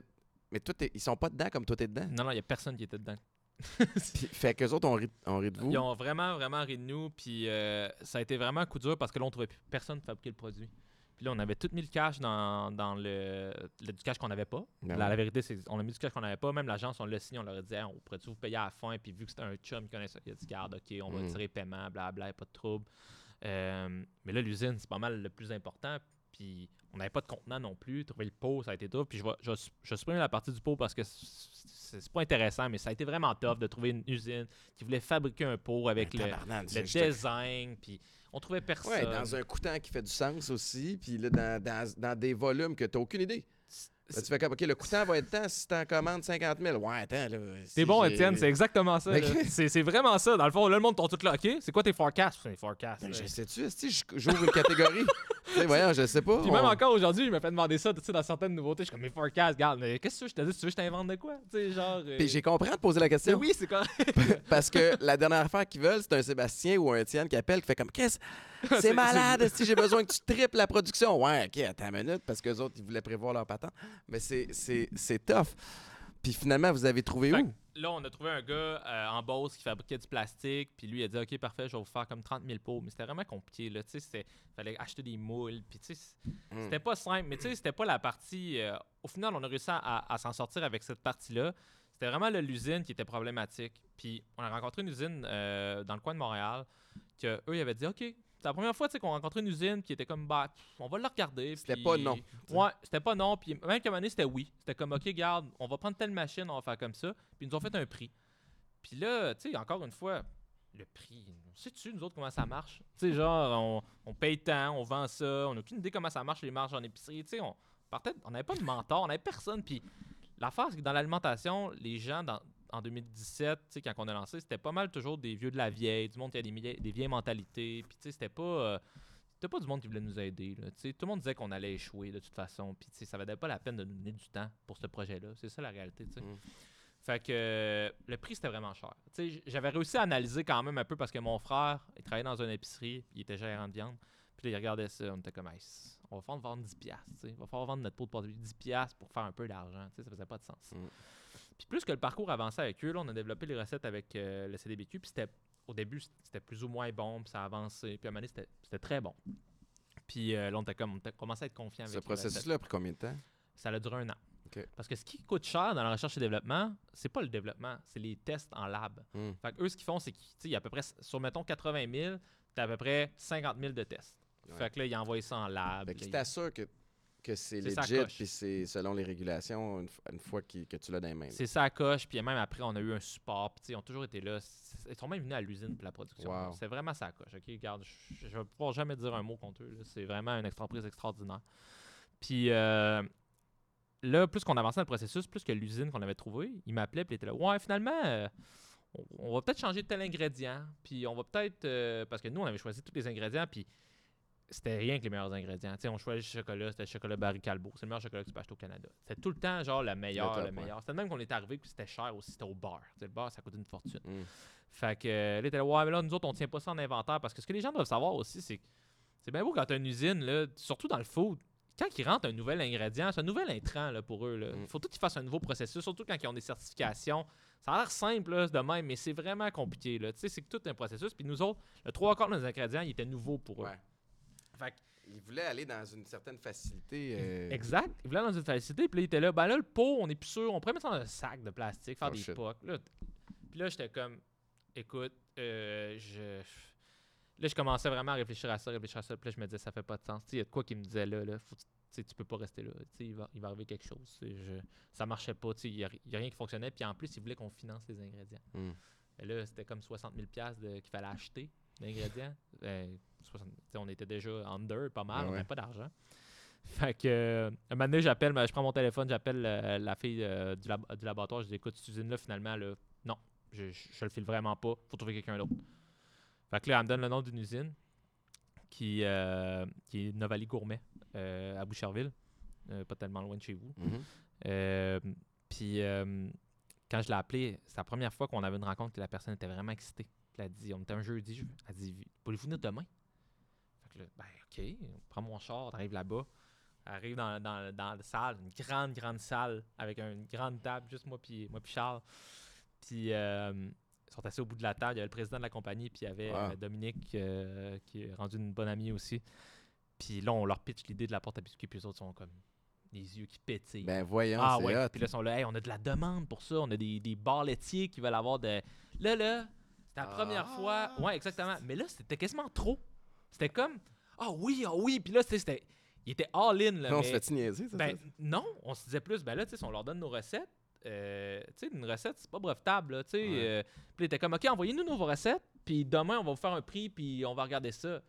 mais toi, t'es- ils sont pas dedans comme toi, t'es dedans. Non, non, il y a personne qui était dedans. Puis, fait qu'eux autres, on rit, on rit de vous. Ils ont vraiment, vraiment ri de nous. Puis euh, ça a été vraiment un coup dur parce que là, on trouvait plus personne pour fabriquer le produit. Puis là, on avait tout mis le cash dans, dans le, le- du cash qu'on n'avait pas. Ben la, ouais. la vérité, c'est qu'on a mis du cash qu'on n'avait pas. Même l'agence, on l'a signé, on leur a dit Hey, on pourrait-tu vous payer à la fin? Puis vu que c'était un chum qui connaissait il a dit Garde, OK, on va Mm. tirer paiement, blablabla, pas de trouble. Euh, mais là, l'usine, c'est pas mal le plus important. Puis on n'avait pas de contenant non plus. Trouver le pot, ça a été tough. Puis je vais, je, je vais supprimer la partie du pot parce que c'est pas intéressant, mais ça a été vraiment tough de trouver une usine qui voulait fabriquer un pot avec le, le design. Puis on trouvait personne. Ouais, dans un coutant qui fait du sens aussi, puis là, dans, dans, dans des volumes que t'as aucune idée. Là, tu fais comme, OK, le coutant va être tant si t'en commandes 50 000. Ouais, attends, là. C'est si bon, Étienne, c'est exactement ça. Mais- là. C'est vraiment ça. Dans le fond, là, le monde tombe tout là. OK, c'est quoi tes forecasts? C'est forecasts. Ben, je sais-tu, je- j'ouvre une catégorie? tu sais, voyons, je sais pas. Puis même encore aujourd'hui, je me fais demander ça tu sais, dans certaines nouveautés. Je suis comme mes forecasts, regarde, mais qu'est-ce que tu veux, je te dis, tu veux que je t'invente de quoi? Tu sais, genre. euh, Puis j'ai compris de poser la mais question. oui, c'est correct. Parce que la dernière affaire qu'ils veulent, c'est un Sébastien ou un Étienne qui appelle, qui fait comme Qu'est-ce? C'est- malade, si j'ai besoin que tu triples la production. Ouais, ok, attends une minute, parce que les autres, ils voulaient prévoir leur patent. Mais c'est- tough. Puis finalement, vous avez trouvé Fait où? Là, on a trouvé un gars euh, en Beauce qui fabriquait du plastique. Puis lui, il a dit OK, parfait, je vais vous faire comme 30 000 pots. Mais c'était vraiment compliqué. Là. C'était- fallait acheter des moules. Puis tu sais, Hmm. C'était pas simple, mais tu sais, c'était pas la partie. euh, au final, on a réussi à, à s'en sortir avec cette partie-là. C'était vraiment l'usine qui était problématique. Puis on a rencontré une usine euh, dans le coin de Montréal que eux ils avaient dit OK. C'est la première fois qu'on rencontrait une usine qui était comme bah, on va le regarder. C'était puis- pas non. Ouais, c'était pas non. Puis même qu'à un moment donné, c'était oui. C'était comme OK, garde, on va prendre telle machine, on va faire comme ça. Puis ils nous ont fait un prix. Puis là, tu sais, encore une fois, le prix, on sait-tu, nous autres, comment ça marche? Tu sais, genre, on, on paye tant, on vend ça, on n'a aucune idée comment ça marche les marges en épicerie. Tu sais, on partait, on n'avait pas de mentor, on n'avait personne. Puis l'affaire, c'est que dans l'alimentation, les gens, dans, en 2017, tu sais, quand on a lancé, c'était pas mal toujours des vieux de la vieille, du monde qui a des, vieilles mentalités. Puis tu sais, c'était pas. euh, c'était pas du monde qui voulait nous aider. Là. Tout le monde disait qu'on allait échouer de toute façon. Puis tu sais, ça valait pas la peine de nous donner du temps pour ce projet-là. C'est ça la réalité. Mm. Fait que euh, le prix, c'était vraiment cher. J'avais réussi à analyser quand même un peu parce que mon frère, il travaillait dans une épicerie, il était gérant de viande. Puis là, il regardait ça, on était comme, Hey, on va faire vendre 10$. piastres, tu sais. On va faire vendre notre pot de porte 10$ piastres pour faire un peu d'argent. tu sais, Ça faisait pas de sens. Mm. Puis plus que le parcours avançait avec eux, là, on a développé les recettes avec euh, le CDBQ. Puis c'était au début, c'était plus ou moins bon, puis ça a avancé. Puis à un moment donné, c'était- c'était très bon. Puis euh, là, on était comme, on commençait à être confiant avec Ce processus-là a pris combien de temps? Ça a duré un an. Parce que ce qui coûte cher dans la recherche et développement, c'est pas le développement, c'est les tests en lab. Hmm. Fait que eux, ce qu'ils font, c'est qu'ils, tu sais, il y a à peu près, sur mettons 80 000, T'as à peu près 50 000 de tests. Ouais. Fait que là, il a envoyé ça en lab. Fait tu il- t'assures que, que c'est legit, puis c'est selon les régulations, une, fois que tu l'as dans les mains. C'est ça à coche, puis même après, on a eu un support. Puis, tu sais, ils ont toujours été là. Ils sont même venus à l'usine pour la production. Wow. C'est vraiment ça à coche. OK, regarde, je, je vais pouvoir jamais dire un mot contre eux. C'est vraiment une entreprise extraordinaire. Puis euh, là, plus qu'on avançait dans le processus, plus que l'usine qu'on avait trouvée, il m'appelait, puis il était là. Ouais, finalement, euh, on, on va peut-être changer tel ingrédient. Puis on va peut-être. euh, parce que nous, on avait choisi tous les ingrédients, puis c'était rien que les meilleurs ingrédients. On choisit le chocolat, c'était le chocolat Barry Calbo. C'est le meilleur chocolat que tu peux acheter au Canada. C'était tout le temps, genre, le top, le ouais. meilleur. C'était même qu'on était arrivé, puis c'était cher aussi. C'était au bar. Tu sais, le bar, ça coûte une fortune. Mm. Fait que euh, là, ouais, mais là, nous autres, on tient pas ça en inventaire. Parce que ce que les gens doivent savoir aussi, c'est que c'est bien beau quand tu as une usine, là, surtout dans le food. Quand ils rentrent un nouvel ingrédient, c'est un nouvel intrant là, pour eux. Il Mm. faut tout qu'ils fassent un nouveau processus, surtout quand ils ont des certifications. Ça a l'air simple là, de même, mais c'est vraiment compliqué. là. Tu sais, c'est tout un processus. Puis nous autres, le trois quarts de nos ingrédients, ils étaient nouveaux pour eux. Ouais. Fait que Il voulait aller dans une certaine facilité. euh, Exact. Il voulait dans une facilité. Puis là, il était là. Ben là, le pot, on est plus sûr. On pourrait mettre ça dans un sac de plastique, faire Oh, des shit. pocs. Là, puis là, j'étais comme, écoute, euh, je. Là, je commençais vraiment à réfléchir à ça, réfléchir à ça. Puis là, je me disais, ça fait pas de sens. Il y a de quoi qui me disait là, là faut, tu peux pas rester là. Il va, il va arriver quelque chose. Je, ça marchait pas. Il n'y a, il y a rien qui fonctionnait. Puis en plus, il voulait qu'on finance les ingrédients. Mm. Et là, c'était comme 60 000 piastres de- qu'il fallait acheter d'ingrédients. Euh, 60 tu sais, on était déjà under pas mal, Ouais, on ouais. n'avait pas d'argent. Fait que, un moment donné, j'appelle, je prends mon téléphone, j'appelle euh, la fille euh, du, lab- du laboratoire, je dis écoute, cette usine-là, finalement, là, non, je, je, je le file vraiment pas, faut trouver quelqu'un d'autre. Fait que là, elle me donne le nom d'une usine qui, euh, qui est Novali Gourmet euh, à Boucherville, pas tellement loin de chez vous. Mhm. Euh, puis quand je l'ai appelé, c'est la première fois qu'on avait une rencontre que la personne était vraiment excitée. Puis elle a dit, on était un jeudi, je- elle a dit, voulez-vous venir demain? Là, ben ok, on prend mon char, on arrive là-bas. Arrive dans, dans, dans la salle, une grande, grande salle, avec une grande table, juste moi puis moi Charles. Puis euh, ils sont assis au bout de la table, il y avait le président de la compagnie, puis il y avait Wow. euh, Dominique, euh, qui est rendu une bonne amie aussi. Puis là, on leur pitch l'idée de la porte à biscuits, puis les autres sont comme les yeux qui pétillent. Ben voyons, Ah c'est ouais. hot. Puis là, ils sont là, Hey, on a de la demande pour ça. On a des, des bars laitiers qui veulent avoir de. Là, là, c'était la première Ah. fois. Ouais, exactement. Mais là, c'était quasiment trop. C'était comme. Ah oui, ah oui. Puis là, c'était-. Il était all-in. Là, Non, on mais- se fait niaiser, ça? ben, ça? non, on se disait plus, ben là, tu sais, si on leur donne nos recettes, euh, tu sais, une recette, c'est pas brevetable, là, tu sais. Ouais. euh, puis il était comme, OK, envoyez-nous nos recettes, puis demain, on va vous faire un prix, puis on va regarder ça.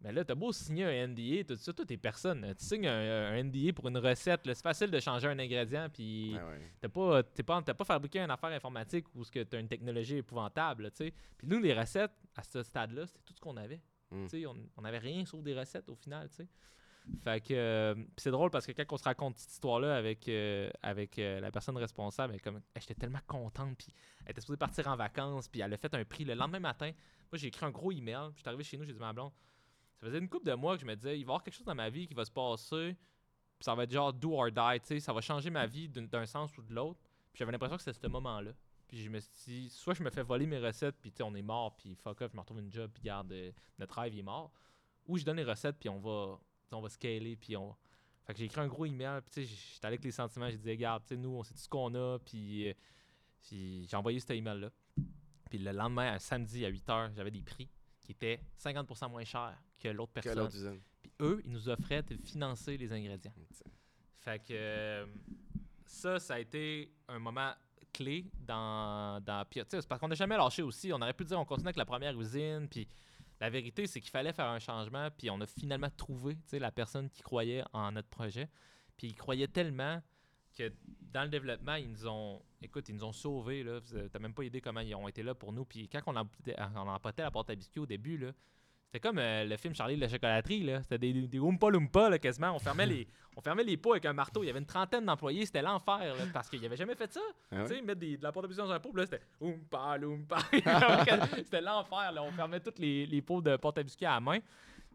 Mais là, t'as beau signer un NDA, tout ça, toi, t'es personne. Tu signes un, un NDA pour une recette, là, c'est facile de changer un ingrédient, puis Ouais, ouais. t'as pas, t'es pas, t'as pas fabriqué une affaire informatique où t'as une technologie épouvantable, tu sais. Puis nous, les recettes, à ce stade-là, c'était tout ce qu'on avait. Mm. On n'avait rien sauf des recettes au final, euh, c'est drôle parce que quand on se raconte cette histoire-là avec, euh, avec euh, la personne responsable, elle comme j'étais tellement contente, puis elle était supposée partir en vacances, puis elle a fait un prix le lendemain matin. Moi, j'ai écrit un gros email, puis je suis arrivé chez nous, j'ai dit ma blonde, ça faisait une couple de mois que je me disais, il va y avoir quelque chose dans ma vie qui va se passer, puis ça va être genre do or die, tu sais, ça va changer ma vie d'un- d'un sens ou de l'autre. Puis j'avais l'impression que c'était ce moment-là. Puis je me suis dit, soit je me fais voler mes recettes, puis tu sais, on est mort, puis fuck off, je me retrouve une job, puis garde, euh, notre rêve il est mort. Ou je donne les recettes, puis on va, on va scaler, puis on. Fait que j'ai écrit un gros email, puis tu sais, j'étais allé avec les sentiments, j'ai dit, regarde, tu sais, nous, on sait tout ce qu'on a, puis, euh, puis j'ai envoyé cet email-là. Puis le lendemain, un samedi à 8h, j'avais des prix qui étaient 50% moins chers que l'autre personne. Puis eux, ils nous offraient de financer les ingrédients. Fait que euh, ça, ça a été un moment clé dans. dans puis, tu parce qu'on n'a jamais lâché aussi. On aurait pu dire on continue avec la première usine. Puis la vérité, c'est qu'il fallait faire un changement. Puis on a finalement trouvé tu la personne qui croyait en notre projet. Puis ils croyaient tellement que dans le développement, ils nous ont. Écoute, ils nous ont sauvés. avez- T'as même pas idée comment ils ont été là pour nous. Puis quand on, emportait- on la porte à biscuits au début, là, c'était comme euh, le film Charlie de la chocolaterie, là. C'était des, des Oompa Loompa, là, quasiment. On fermait, les, on fermait les pots avec un marteau. Il y avait une trentaine d'employés. C'était l'enfer, parce qu'ils n'avaient jamais fait ça. Ah? Tu sais, mettre des- de la porte à dans un pot, là, c'était Oompa Loompa. c'était l'enfer, là. On fermait tous les, les pots de porte à biscuits à la main.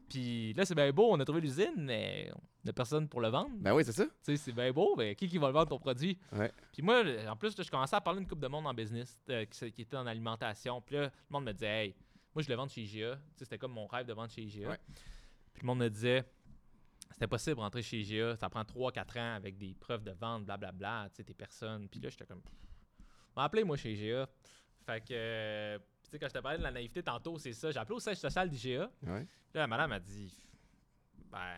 Puis là, c'est bien beau. On a trouvé l'usine, mais on n'a personne pour le vendre. Ben oui, c'est ça. Tu sais, c'est bien beau, mais qui, qui va le vendre ton produit? Ouais. Puis moi, en plus, là, je commençais à parler d'une coupe de monde en business euh, qui, qui était en alimentation. Puis là, le monde me disait, hey, moi, je le vends chez IGA. C'était comme mon rêve de vendre chez IGA. Ouais. Puis le monde me disait, c'était possible de rentrer chez IGA. Ça prend 3-4 ans avec des preuves de vente, blablabla, tu sais, tes personnes. Puis là, j'étais comme, m'a appelé, moi, chez IGA. Fait que, euh, tu sais, quand je te parlais de la naïveté tantôt, c'est ça. J'ai appelé au siège social d'IGA. Ouais. Puis là, la madame a dit Ben,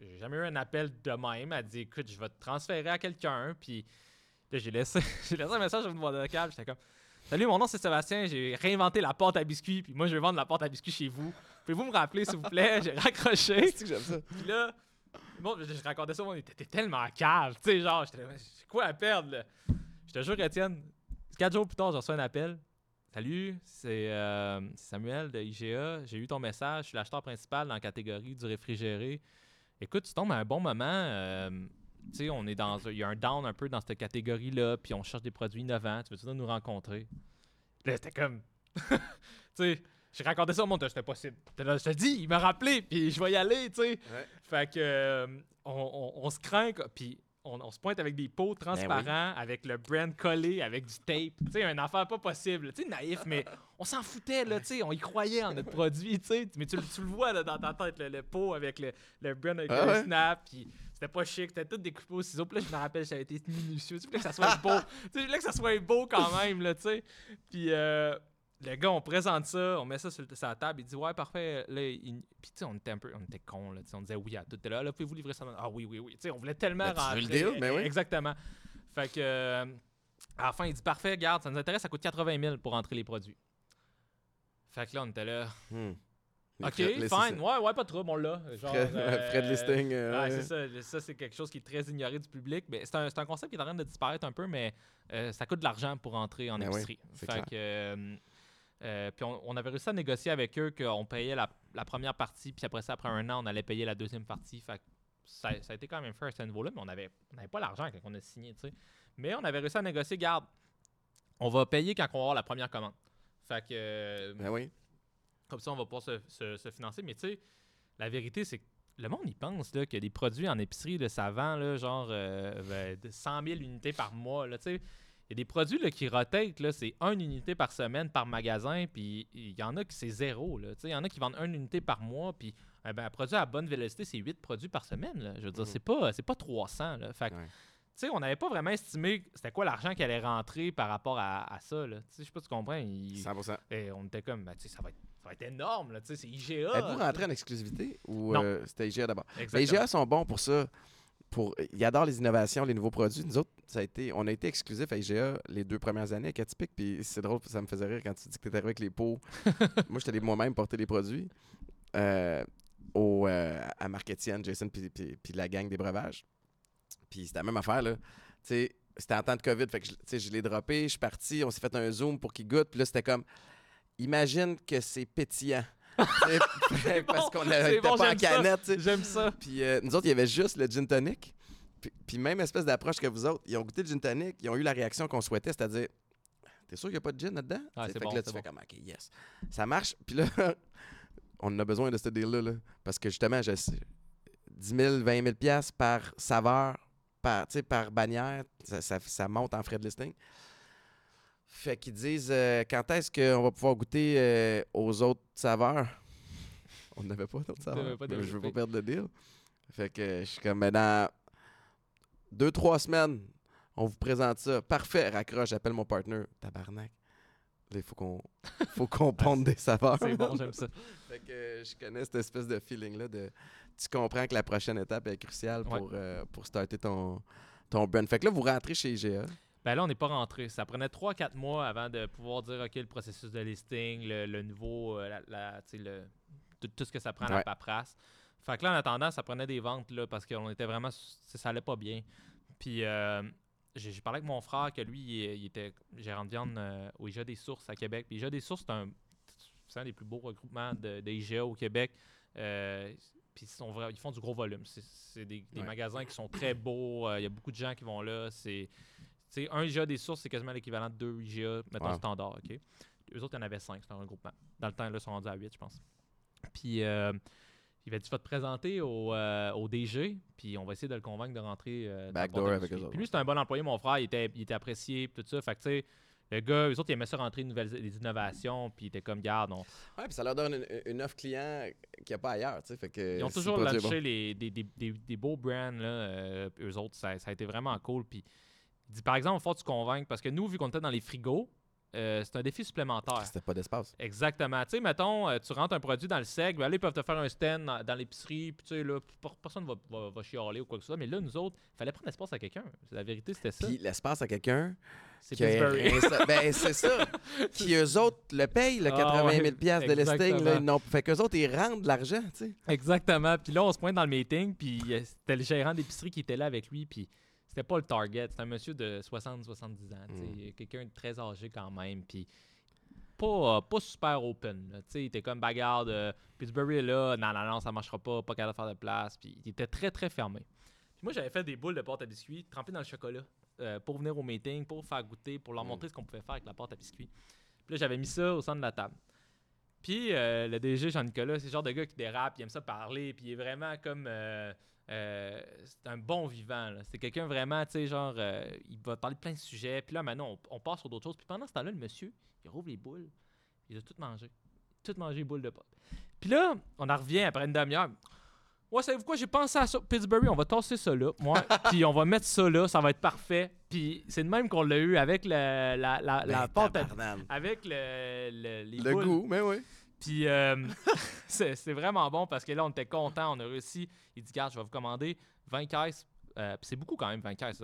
j'ai jamais eu un appel de même. Elle a dit Écoute, je vais te transférer à quelqu'un. Puis là, j'ai laissé, j'ai laissé un message sur une boîte vocale. J'étais comme Salut, mon nom c'est Sébastien. J'ai réinventé la pâte à biscuits. Puis moi, je vais vendre la pâte à biscuits chez vous. Pouvez-vous me rappeler, s'il vous plaît? J'ai raccroché. C'est que j'aime ça? Puis là, bon, je, je racontais ça, moi, t'étais tellement cave. Tu sais, genre, j'étais quoi à perdre, là? Je te jure, Étienne, quatre jours plus tard, j'ai reçu un appel. Salut, c'est euh, Samuel de IGA. J'ai eu ton message. Je suis l'acheteur principal dans la catégorie du réfrigéré. Écoute, tu tombes à un bon moment. euh, sais, on est dans. un- Il y a un down un peu dans cette catégorie-là, puis on cherche des produits innovants. Tu veux-tu nous rencontrer? Là, c'était comme. tu sais, j'ai raconté ça au monde, c'était possible. Là, je te dis, il m'a rappelé, puis je vais y aller, tu sais. Ouais. Fait que euh, on, on- on se craint, puis on, on se pointe avec des pots transparents, avec le brand collé, avec du tape. Tu sais, une affaire pas possible. Tu sais, naïf, mais on s'en foutait, là, tu sais, on y croyait en notre produit, tu sais. Mais tu, le- tu le vois, là, dans ta tête, le, le pot avec le, le brand avec Ah le ouais? snap, puis c'était pas chic, c'était tout découpé au ciseau. Puis là, je me rappelle, j'avais été minutieux. Tu voulais que ça soit beau. tu voulais que ça soit beau quand même, là, tu sais. Puis euh, le gars, on présente ça, on met ça sur, la table, il dit Ouais, parfait. Là, il- Puis tu sais, on était un peu, on était cons, là, on disait oui à tout. Là, là, pouvez-vous livrer ça Ah oui, oui, oui. Tu sais, on voulait tellement Ben, rentrer. le deal? Ben oui. Exactement. Fait que, euh, à la fin, il dit Parfait, garde, ça nous intéresse, ça coûte 80 000 pour rentrer les produits. Fait que là, on était là. Hmm. Les Ok, fine, ouais, ouais, pas de trouble, on l'a. Genre, euh, de listing. euh, Ouais, ouais. c'est ça. Ça, c'est quelque chose qui est très ignoré du public. Mais c'est un, un concept qui est en train de disparaître un peu, mais euh, ça coûte de l'argent pour entrer en Ben oui, épicerie. c'est Fait clair. que, puis on, on avait réussi à négocier avec eux qu'on payait la, la première partie, puis après ça, après un an, on allait payer la deuxième partie. Fait que ça, ça a été quand même fait à ce niveau-là, mais on n'avait on avait pas l'argent quand on a signé, tu sais. Mais on avait réussi à négocier, garde, on va payer quand on va avoir la première commande. Fait que, Ben oui. Comme ça, on va pouvoir se, se- se financer. Mais tu sais, la vérité, c'est que le monde y pense là, que des produits en épicerie, là, ça vend là, genre euh, ben, de 100 000 unités par mois. Là, il y a des produits là, qui rotate, là, c'est une unité par semaine par magasin, puis il y en a qui c'est zéro. là. Il y en a qui vendent une unité par mois, puis eh ben, un produit à bonne vélocité, c'est 8 produits par semaine. là. Je veux dire, Mhm. c'est pas, c'est pas 300. Là. Fait que, Ouais. on n'avait pas vraiment estimé c'était quoi l'argent qui allait rentrer par rapport à, à ça. Là. Tu sais, Je sais pas si tu comprends. il- 100%. et on était comme, ben, tu sais, ça va être, va être énorme, là, tu sais, c'est IGA. Êtes-vous rentré en exclusivité ou euh, c'était IGA d'abord? Les. IGA sont bons pour ça. Pour, ils adorent les innovations, les nouveaux produits. Nous autres, ça a été, on a été exclusif à IGA les deux premières années avec Atypique. Puis c'est drôle, ça me faisait rire quand tu dis que tu étais arrivé avec les pots. Moi, j'étais allé moi-même porter les produits euh, au, euh, à Marc Etienne, Jason, puis, puis- puis la gang des breuvages. Puis c'était la même affaire, là. Tu sais, c'était en temps de COVID. Fait que je, tu sais, je l'ai droppé, je suis parti, on s'est fait un zoom pour qu'il goûte. Puis là, c'était comme, imagine que c'est pétillant. Parce qu'on n'était bon, pas en canette. J'aime ça. Puis euh, nous autres, il y avait juste le gin tonic. Puis, puis même espèce d'approche que vous autres, ils ont goûté le gin tonic, ils ont eu la réaction qu'on souhaitait, c'est-à-dire T'es sûr qu'il n'y a pas de gin là-dedans? Ah, c'est fait bon, que là, tu fais comme OK, yes. Ça marche. Puis là, on a besoin de ce deal-là. là. parce que justement, je sais, 10 000, 20 000 piastres par saveur, par, par bannière, ça, ça- ça monte en frais de listing. Fait qu'ils disent euh, quand est-ce qu'on va pouvoir goûter euh, aux autres saveurs? On n'avait pas d'autres saveurs. Pas mais je veux pas perdre le deal. Fait que je suis comme, mais dans deux, trois semaines, on vous présente ça. Parfait, raccroche, j'appelle mon partner. Tabarnak. Il faut qu'on faut qu'on ponde des saveurs. C'est bon, j'aime ça. Fait que je connais cette espèce de feeling-là de tu comprends que la prochaine étape est cruciale Ouais. pour, euh, pour starter ton, ton brand. Fait que là, vous rentrez chez IGA. Ben là, on n'est pas rentré. Ça prenait 3-4 mois avant de pouvoir dire, OK, le processus de listing, le, le nouveau, euh, la, la- le, tout, tout ce que ça prend, la Ouais. paperasse. Fait que là, en attendant, ça prenait des ventes, là, parce qu'on était vraiment, ça allait pas bien. Puis, euh, j'ai parlé avec mon frère que lui, il, il était gérant de viande euh, au IGA des Sources à Québec. Puis IGA des Sources, c'est un, un des plus beaux regroupements de, de IGA au Québec. Euh, puis ils, sont vra- ils font du gros volume. C'est des, des Ouais. magasins qui sont très beaux. euh, Il y a beaucoup de gens qui vont là. C'est sais, un IGA des sources, c'est quasiment l'équivalent de deux IGA, mettons, Wow. standard, OK? Eux autres, il y en avait cinq, c'était un regroupement. Dans le temps, là, ils sont rendus à 8, je pense. Puis, euh, il va dire, tu vas te présenter au, euh, au DG, puis on va essayer de le convaincre de rentrer euh, Backdoor avec eux Puis lui, c'était un bon employé, mon frère, il était, il était apprécié, tout ça. Fait que, tu sais, le gars, eux autres, ils aimaient ça rentrer nouvelles des innovations, puis il était comme, garde, on- Ouais, puis ça leur donne une, une offre client qu'il n'y a pas ailleurs. tu sais, Fait que Ils ont toujours les, des, des, des, des beaux brands, là, euh, eux autres, ça, ça a été vraiment cool. Puis, il dit, par exemple, il faut que tu convainques, parce que nous, vu qu'on était dans les frigos, euh, c'est un défi supplémentaire. C'était pas d'espace. Exactement. Tu sais, mettons, euh, tu rentres un produit dans le sec, ben là, ils peuvent te faire un stand dans, dans l'épicerie, puis tu sais, là, per- personne va, va, va chialer ou quoi que ce soit. Mais là, nous autres, il fallait prendre l'espace à quelqu'un. La vérité, c'était ça. Puis l'espace à quelqu'un C'est a ben, c'est ça. qui eux autres le payent, le Ah 80 000 ouais, piastres de listing. Là, n'ont- fait qu'eux autres, ils rendent de l'argent, tu sais. Exactement. Puis là, on se pointe dans le meeting, puis euh, c'était le gérant d'épicerie qui était là avec lui, puis c'était pas le target. C'était un monsieur de 60-70 ans, sais, quelqu'un de très âgé quand même, puis pas, euh, pas super open. là. Tu sais, il était comme bagarre de Pittsburgh est là, non, non, non, ça marchera pas, pas capable de faire de place, puis il était très, très fermé. Puis moi, j'avais fait des boules de pâte à biscuits trempées dans le chocolat euh, pour venir au meeting, pour faire goûter, pour leur Mm. montrer ce qu'on pouvait faire avec la pâte à biscuits. Puis là, j'avais mis ça au centre de la table. Puis euh, le DG Jean-Nicolas, c'est le genre de gars qui dérape, il aime ça parler, puis il est vraiment comme. euh, euh, c'est un bon vivant. là. C'est quelqu'un vraiment, tu sais, genre, euh, il va parler de plein de sujets. Puis là, maintenant, on, on passe sur d'autres choses. Puis pendant ce temps-là, le monsieur, il rouvre les boules. Il a tout mangé. Tout mangé les boules de pâte. Puis là, on en revient après une demi-heure. Ouais, savez-vous quoi? J'ai pensé à ça. Pittsburgh, on va tasser ça là. Moi, puis on va mettre ça là. Ça va être parfait. Puis c'est de même qu'on l'a eu avec le- la, la, la Ben, pâte à-. Avec le, le, les Le boules. goût, mais oui. Puis euh, c'est c'est vraiment bon parce que là, on était content, on a réussi. Il dit, garde, je vais vous commander 20 caisses. Euh, c'est beaucoup quand même, 20 caisses.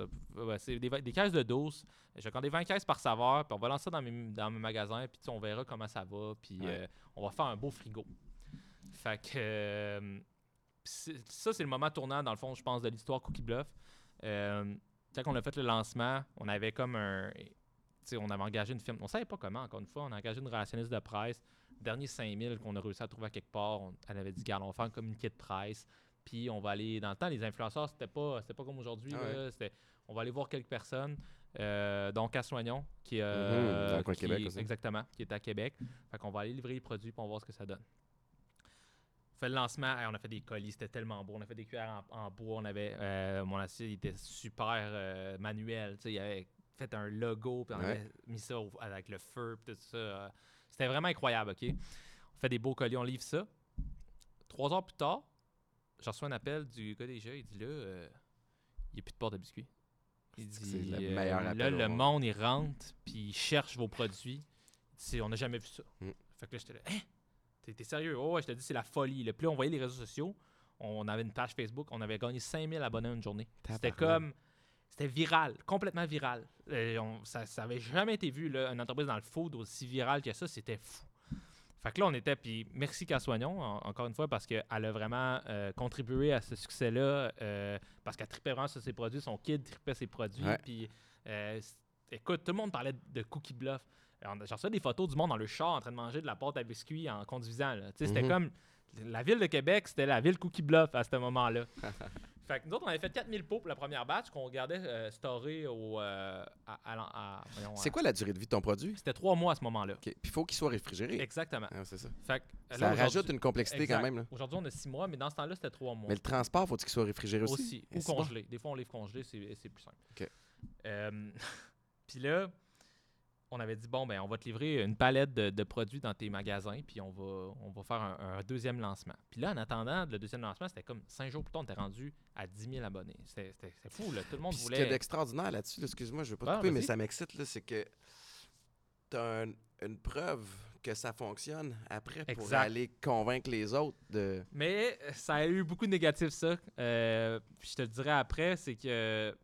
c'est des, des caisses de 12. Je vais commander 20 caisses par saveur, puis on va lancer ça dans mes, dans mes magasins, puis on verra comment ça va, puis Ouais. euh, on va faire un beau frigo. Fait que euh, ça, c'est le moment tournant, dans le fond, je pense, de l'histoire Cookie Bluff. Quand on a fait le lancement, on avait comme un. tu sais, on avait engagé une firme. On savait pas comment, encore une fois. On a engagé une relationniste de presse. Dernier 5000 qu'on a réussi à trouver à quelque part, on- elle avait dit, garde, on va faire un communiqué de presse. Puis on va aller. Dans le temps, les influenceurs, c'était pas, c'était pas comme aujourd'hui. Ah ouais. On va aller voir quelques personnes. Euh, donc à Soignon, qui, euh, de qui- Québec aussi. Exactement, qui est à Québec. Fait qu'on va aller livrer les produits pour voir ce que ça donne. On fait le lancement, hey, on a fait des colis, c'était tellement beau. On a fait des cuillères en, en bois, on avait euh, mon acier il était super euh, manuel, tu sais, il avait fait un logo, puis on Ouais. avait mis ça au- avec le feu, puis tout ça. C'était vraiment incroyable, ok? On fait des beaux colis, on livre ça. Trois heures plus tard, je reçois un appel du gars des jeux, il dit là, euh, il n'y a plus de porte à biscuits. Il C'est dit le euh, meilleur là, appel le monde. monde, il rentre, puis il cherche vos produits. Dit, on n'a jamais vu ça. Mm. Fait que là, j'étais là, hein? T'es t'es sérieux? Oh, ouais, je te dis, c'est la folie. Puis là, on voyait les réseaux sociaux. On avait une page Facebook. On avait gagné 5000 abonnés en une journée. C'était comme. C'était viral, complètement viral. Euh, on- ça, ça avait jamais été vu, là, une entreprise dans le food aussi virale que ça. C'était fou. Fait que là, on était. Puis merci Cassoignon, en- encore une fois, parce qu'elle a vraiment euh, contribué à ce succès-là. euh, parce qu'elle tripait vraiment sur ses produits. Son kid tripait ses produits. Puis euh, écoute, tout le monde parlait de Cookie Bluff. J'en reçois des photos du monde dans le char en train de manger de la pâte à biscuits en conduisant. C'était Mhm. comme. La ville de Québec, c'était la ville Cookie Bluff à ce moment-là. fait que nous autres, on avait fait 4000 pots pour la première batch qu'on regardait euh, storer au. euh, à- C'est quoi la durée de vie de ton produit? C'était trois mois à ce moment-là. Puis il faut qu'il soit réfrigéré. Exactement. Ah, c'est ça. Fait que, là, Ça rajoute une complexité exact. quand même. Aujourd'hui, on a six mois, mais dans ce temps-là, c'était trois mois. Mais le transport, faut-il qu'il soit réfrigéré aussi? aussi. Et Ou bon. congelé. Des fois, on livre congelé, c'est c'est plus simple. OK. Euh, puis là, on avait dit, bon, ben, on va te livrer une palette de, de produits dans tes magasins, puis on va, on va faire un, un deuxième lancement. Puis là, en attendant, le deuxième lancement, c'était comme cinq jours plus tard, on était rendu à 10 000 abonnés. C'était fou, là. Tout le monde Puis ce qu'il y a voulait. d'extraordinaire là-dessus, là, excuse-moi, je veux pas te Ah, couper, mais ça m'excite, là, c'est que tu as une preuve que ça fonctionne après pour aller convaincre les autres de. Mais ça a eu beaucoup de négatifs, ça. Euh, puis je te le dirais après, c'est que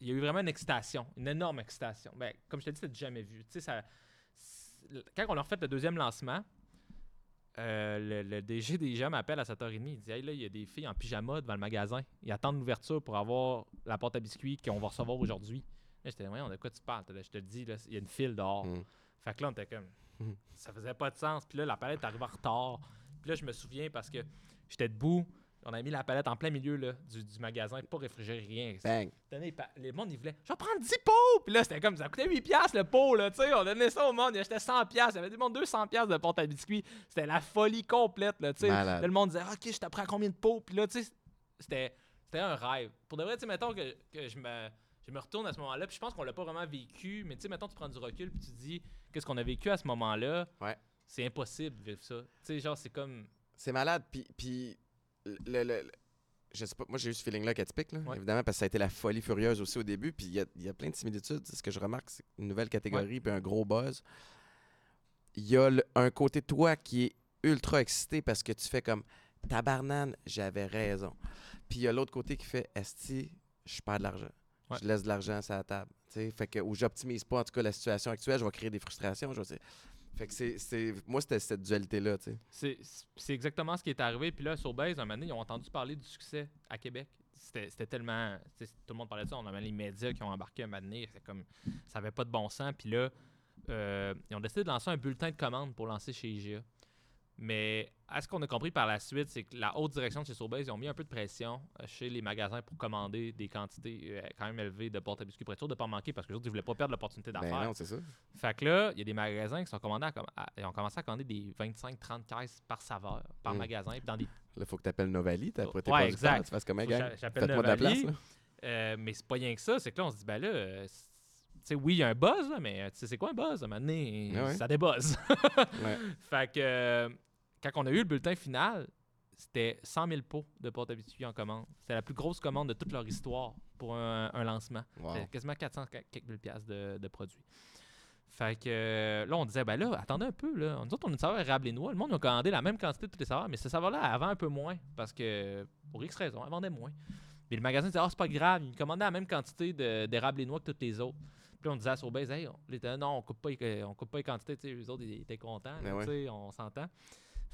il y a eu vraiment une excitation, une énorme excitation. Ben, comme je te dis, c'était jamais vu. Tu sais, ça, quand on a refait le deuxième lancement, euh, le, le DG des gens m'appelle à 7h30. Il dit Hey, là, il y a des filles en pyjama devant le magasin. Ils attendent l'ouverture pour avoir la pâte à biscuits qu'on va recevoir aujourd'hui. Là, j'étais Voyons, de quoi tu parles? Là, Je te le dis, là, il y a une file dehors. Mm. Fait que là, on était comme. Mhm. Ça faisait pas de sens. Puis là, la palette arrive en retard. Puis là, je me souviens parce que j'étais debout. On a mis la palette en plein milieu là, du, du magasin, pas réfrigérer rien. Bang! Les monde, ils voulaient. Je vais prendre 10 pots! Puis là, c'était comme ça coûtait 8$ piastres, le pot, là. Tu sais, on donnait ça au monde. Ils achetaient 100$. piastres. Il y avait des monde 200$ piastres de pâte à biscuits. C'était la folie complète, là. Tu sais. Là, le monde disait, OK, je t'apprends combien de pots? Puis là, tu sais, c'était c'était un rêve. Pour de vrai, tu sais, mettons que, que je me. Je me retourne à ce moment-là, puis je pense qu'on l'a pas vraiment vécu, mais tu sais, mettons, tu prends du recul, puis tu te dis, qu'est-ce qu'on a vécu à ce moment-là? Ouais. C'est impossible de vivre ça. Tu sais, genre, c'est comme. C'est malade. Puis, puis le, le- le- je sais pas, moi j'ai eu ce feeling-là avec Atypique, là, Ouais. évidemment, parce que ça a été la folie furieuse aussi au début. Puis il y a, y a plein de similitudes. Ce que je remarque, c'est une nouvelle catégorie puis un gros buzz. Il y a le- un côté de toi qui est ultra excité parce que tu fais comme tabarnane, j'avais raison. Puis il y a l'autre côté qui fait Esti, je perds de l'argent. Ouais. Je laisse de l'argent sur la table. tu sais. Fait que, ou j'optimise pas en tout cas la situation actuelle, je vais créer des frustrations. Je vais- fait que c'est, moi, c'était cette dualité-là. tu sais. C'est exactement ce qui est arrivé. Puis là, sur Base, un moment donné, ils ont entendu parler du succès à Québec. C'était tellement. Tout le monde parlait de ça. On avait les médias qui ont embarqué un moment donné. comme, ça avait pas de bon sens. Puis là, euh, ils ont décidé de lancer un bulletin de commande pour lancer chez IGA. Mais à ce qu'on a compris par la suite, c'est que la haute direction de chez Sobeys, ils ont mis un peu de pression euh, chez les magasins pour commander des quantités euh, quand même élevées de porte à biscuits pour être sûr de ne pas manquer parce que les autres, ils voulaient pas perdre l'opportunité Ben d'affaires. non, c'est ça. Fait que là, il y a des magasins qui sont commandés à, à- ils ont commencé à commander des 25-30 caisses par saveur, par Mm. magasin. Puis dans des, Là, il faut que tu appelles Novali, t'as Ouais, pas tes producteurs, exact. tu fasses comme un gars. j'appelle Faites-moi de la place. Novali. là. Euh, mais c'est pas rien que ça, c'est que là, on se dit, ben là, euh, c'est- tu sais, oui, il y a un buzz, là, mais euh, tu sais, c'est quoi un buzz? À un moment donné, ouais. ça débuzz. Ouais. fait que quand on a eu le bulletin final, c'était 100 000 pots de porte biscuits en commande. C'était la plus grosse commande de toute leur histoire pour un, un lancement. Wow. C'était quasiment 400 ca- quelques mille piastres de, de produits. Fait que euh, là, on disait, ben là, attendez un peu, là. Nous autres, on a une saveur érable et noix. Le monde a commandé la même quantité de toutes les saveurs, mais ce saveur-là, elle vend un peu moins parce que, pour X raison, elle vendait moins. Mais le magasin disait, ah, c'est pas grave, il commandait la même quantité de- d'érable et noix que toutes les autres. Puis on disait à Sobeys, hey, on, non, on coupe pas, on coupe pas les quantités, tu sais, les autres, ils étaient contents, là, Ben ouais. on s'entend.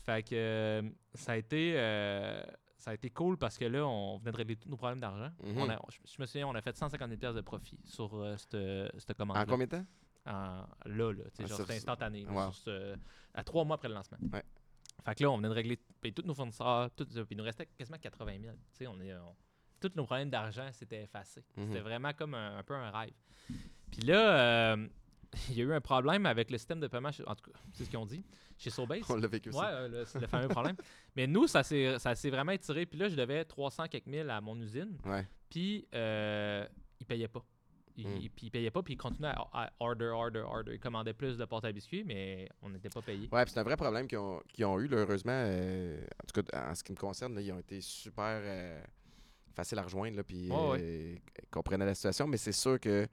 Fait que euh, ça a été. euh, ça a été cool parce que là, on venait de régler tous nos problèmes d'argent. Mhm. On a- je, je me souviens, on a fait 150 000 piastres de profit sur euh, cette, cette commande. En combien de temps? là, là, Ah, genre, c'était instantané. là, Wow. sur ce- à trois mois après le lancement. Ouais. Fait que là, on venait de régler tous nos fournisseurs, tout, puis il nous restait quasiment 80 000. Tu sais, on est, on- tous nos problèmes d'argent s'étaient effacés. Mhm. C'était vraiment comme un, un peu un rêve. Puis là, euh, il y a eu un problème avec le système de paiement, en tout cas, c'est ce qu'ils ont dit, chez Sobase. On l'a vécu. Ouais, euh, le, c'est le fameux problème. Mais nous, ça s'est ça s'est vraiment étiré. Puis là, je devais 300 quelques mille à mon usine. Ouais. Puis, euh, ils payaient pas. Ils, Mm. Puis, ils payaient pas, puis ils continuaient à, à order, order, order. Ils commandaient plus de porte à biscuits, mais on n'était pas payé. Ouais, puis c'est un vrai problème qu'ils ont, qu'ils ont eu, là, heureusement. euh, en tout cas, en ce qui me concerne, là, ils ont été super euh, faciles à rejoindre, là, puis ouais. comprenaient la situation, mais c'est sûr que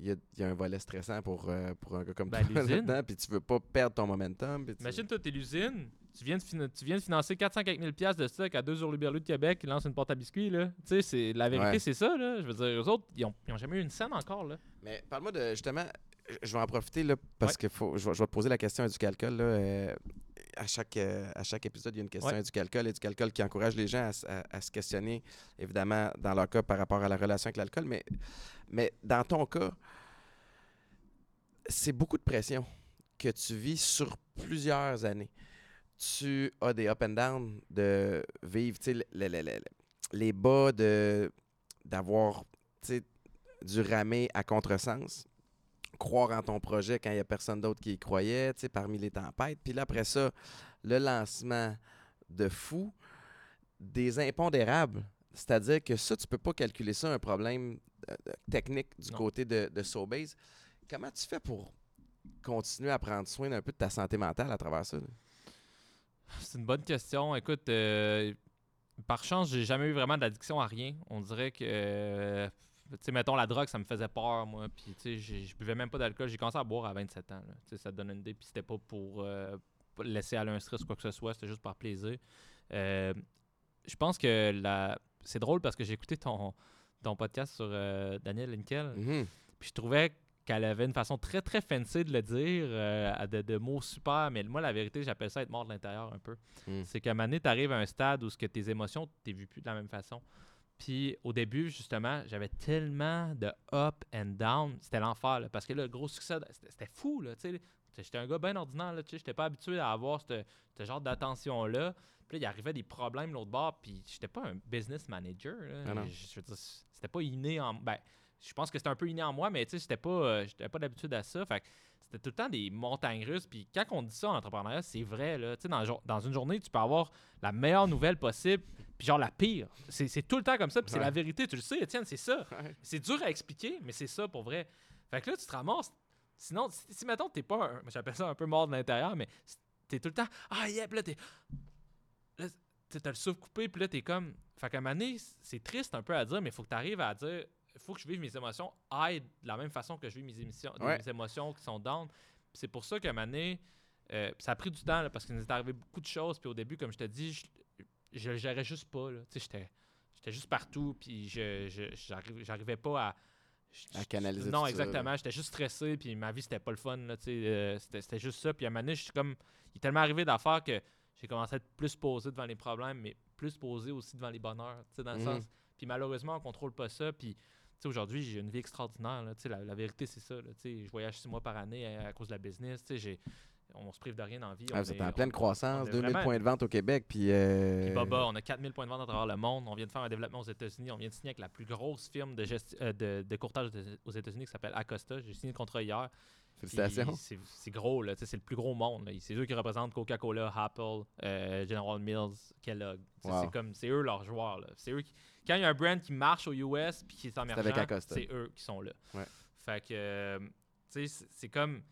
il y a, il y a un volet stressant pour, euh, pour un gars comme Ben, toi là-dedans, puis tu veux pas perdre ton momentum. tu- Imagine, toi, t'es l'usine, tu viens, de tu viens de financer 400 quelques mille piastres de stock à deux jours Berlu de Québec qui lance une porte à biscuits, là. Tu sais, la vérité, Ouais. c'est ça, là. Je veux dire, eux autres, ils ont, ils ont jamais eu une scène encore, là. Mais parle-moi de justement, je- je vais en profiter là, parce que faut, je, vais, je vais te poser la question du calcul. Là, euh, à, chaque, euh, à chaque épisode, il y a une question Ouais. du calcul et du calcul qui encourage les gens à, s- à- à se questionner, évidemment, dans leur cas par rapport à la relation avec l'alcool. Mais, mais dans ton cas, c'est beaucoup de pression que tu vis sur plusieurs années. Tu as des up and down de vivre, tu sais, le- le- le- le- les bas de d'avoir, du ramer à contresens, croire en ton projet quand il n'y a personne d'autre qui y croyait, tu sais, parmi les tempêtes. Puis là, après ça, le lancement de fou, des impondérables. C'est-à-dire que ça, tu peux pas calculer ça un problème euh, euh, technique du Non. côté de, de Sobase. Comment tu fais pour continuer à prendre soin un peu de ta santé mentale à travers ça? là? C'est une bonne question. Écoute, euh, par chance, j'ai jamais eu vraiment d'addiction à rien. On dirait que, euh, sais, mettons, la drogue, ça me faisait peur, moi. Puis, tu sais, je buvais même pas d'alcool. J'ai commencé à boire à 27 ans. Tu sais, ça te donne une idée. Puis, c'était pas pour euh, pas laisser aller un stress ou quoi que ce soit. C'était juste par plaisir. Euh, je pense que la... c'est drôle parce que j'ai écouté ton, ton podcast sur euh, Daniel Linkel. Mhm. Puis je trouvais qu'elle avait une façon très très fancy de le dire, euh, de mots super, mais moi la vérité j'appelle ça être mort de l'intérieur un peu. Mm. C'est qu'à un moment donné, tu arrives à un stade où ce que tes émotions, tu vu plus de la même façon. Puis au début, justement, j'avais tellement de up and down, c'était l'enfer, parce que là, le gros succès, c'était fou, là, tu sais. J'étais un gars bien ordinaire, là, tu sais, j'étais pas habitué à avoir ce genre d'attention-là. Puis là, il arrivait des problèmes l'autre bord, puis j'étais pas un business manager. là. Ah. Je, c'était pas inné en... Ben, je pense que c'était un peu inné en moi, mais tu sais, j'étais pas, euh, j'étais pas d'habitude à ça. Fait c'était tout le temps des montagnes russes. Puis quand on dit ça en entrepreneuriat, c'est vrai. Là. Tu sais, dans une journée, tu peux avoir la meilleure nouvelle possible, puis genre la pire. C'est tout le temps comme ça, puis c'est Ouais. la vérité. Tu le sais, Étienne, c'est ça. Ouais. C'est dur à expliquer, mais c'est ça pour vrai. Fait que là, tu te ramasses. Sinon, si, si mettons, t'es pas un. J'appelle ça un peu mort de l'intérieur, mais t'es tout le temps. Ah, yep, là, t'es. là, t'as le souffle coupé, puis là, t'es comme. Fait qu'à un moment donné, c'est triste un peu à dire, mais faut que tu arrives à dire. Faut que je vive mes émotions high de la même façon que je vis mes, émissions, Ouais. mes émotions qui sont down. Puis c'est pour ça qu'à un moment donné, euh, ça a pris du temps là, parce qu'il nous est arrivé beaucoup de choses. Puis au début, comme je te dis, je, le gérais juste pas. là. Tu sais, j'étais, j'étais juste partout. Puis je, je, j'arriv- j'arrivais pas à. À canaliser Non, tout ça, exactement. J'étais juste stressé. Puis ma vie, c'était pas le fun. Là, tu sais, euh, c'était, c'était juste ça. Puis à un moment donné, je suis comme. Il est tellement arrivé d'affaires que j'ai commencé à être plus posé devant les problèmes, mais plus posé aussi devant les bonheurs. tu sais, Dans le Mhm. sens. Puis malheureusement, on contrôle pas ça. Puis. Aujourd'hui, j'ai une vie extraordinaire. là. La, la vérité, c'est ça. là. Je voyage six mois par année à, à cause de la business. J'ai- On se prive de rien la vie. Ah, on est- en pleine on- croissance, on est 2000 vraiment- points de vente au Québec, puis... euh, puis Baba, on a 4000 points de vente à travers le monde. On vient de faire un développement aux États-Unis. On vient de signer avec la plus grosse firme de, gesti- euh, de, de courtage aux États-Unis qui s'appelle Acosta. J'ai signé le contrat hier. Félicitations. C'est gros, là. C'est le plus gros monde. C'est eux qui représentent Coca-Cola, Apple, euh, General Mills, Kellogg. Wow. C'est comme c'est eux leurs joueurs. C'est eux qui- Quand il y a un brand qui marche aux US puis qui est émergent, c'est eux qui sont là. Ouais. Fait que, euh, c'est comme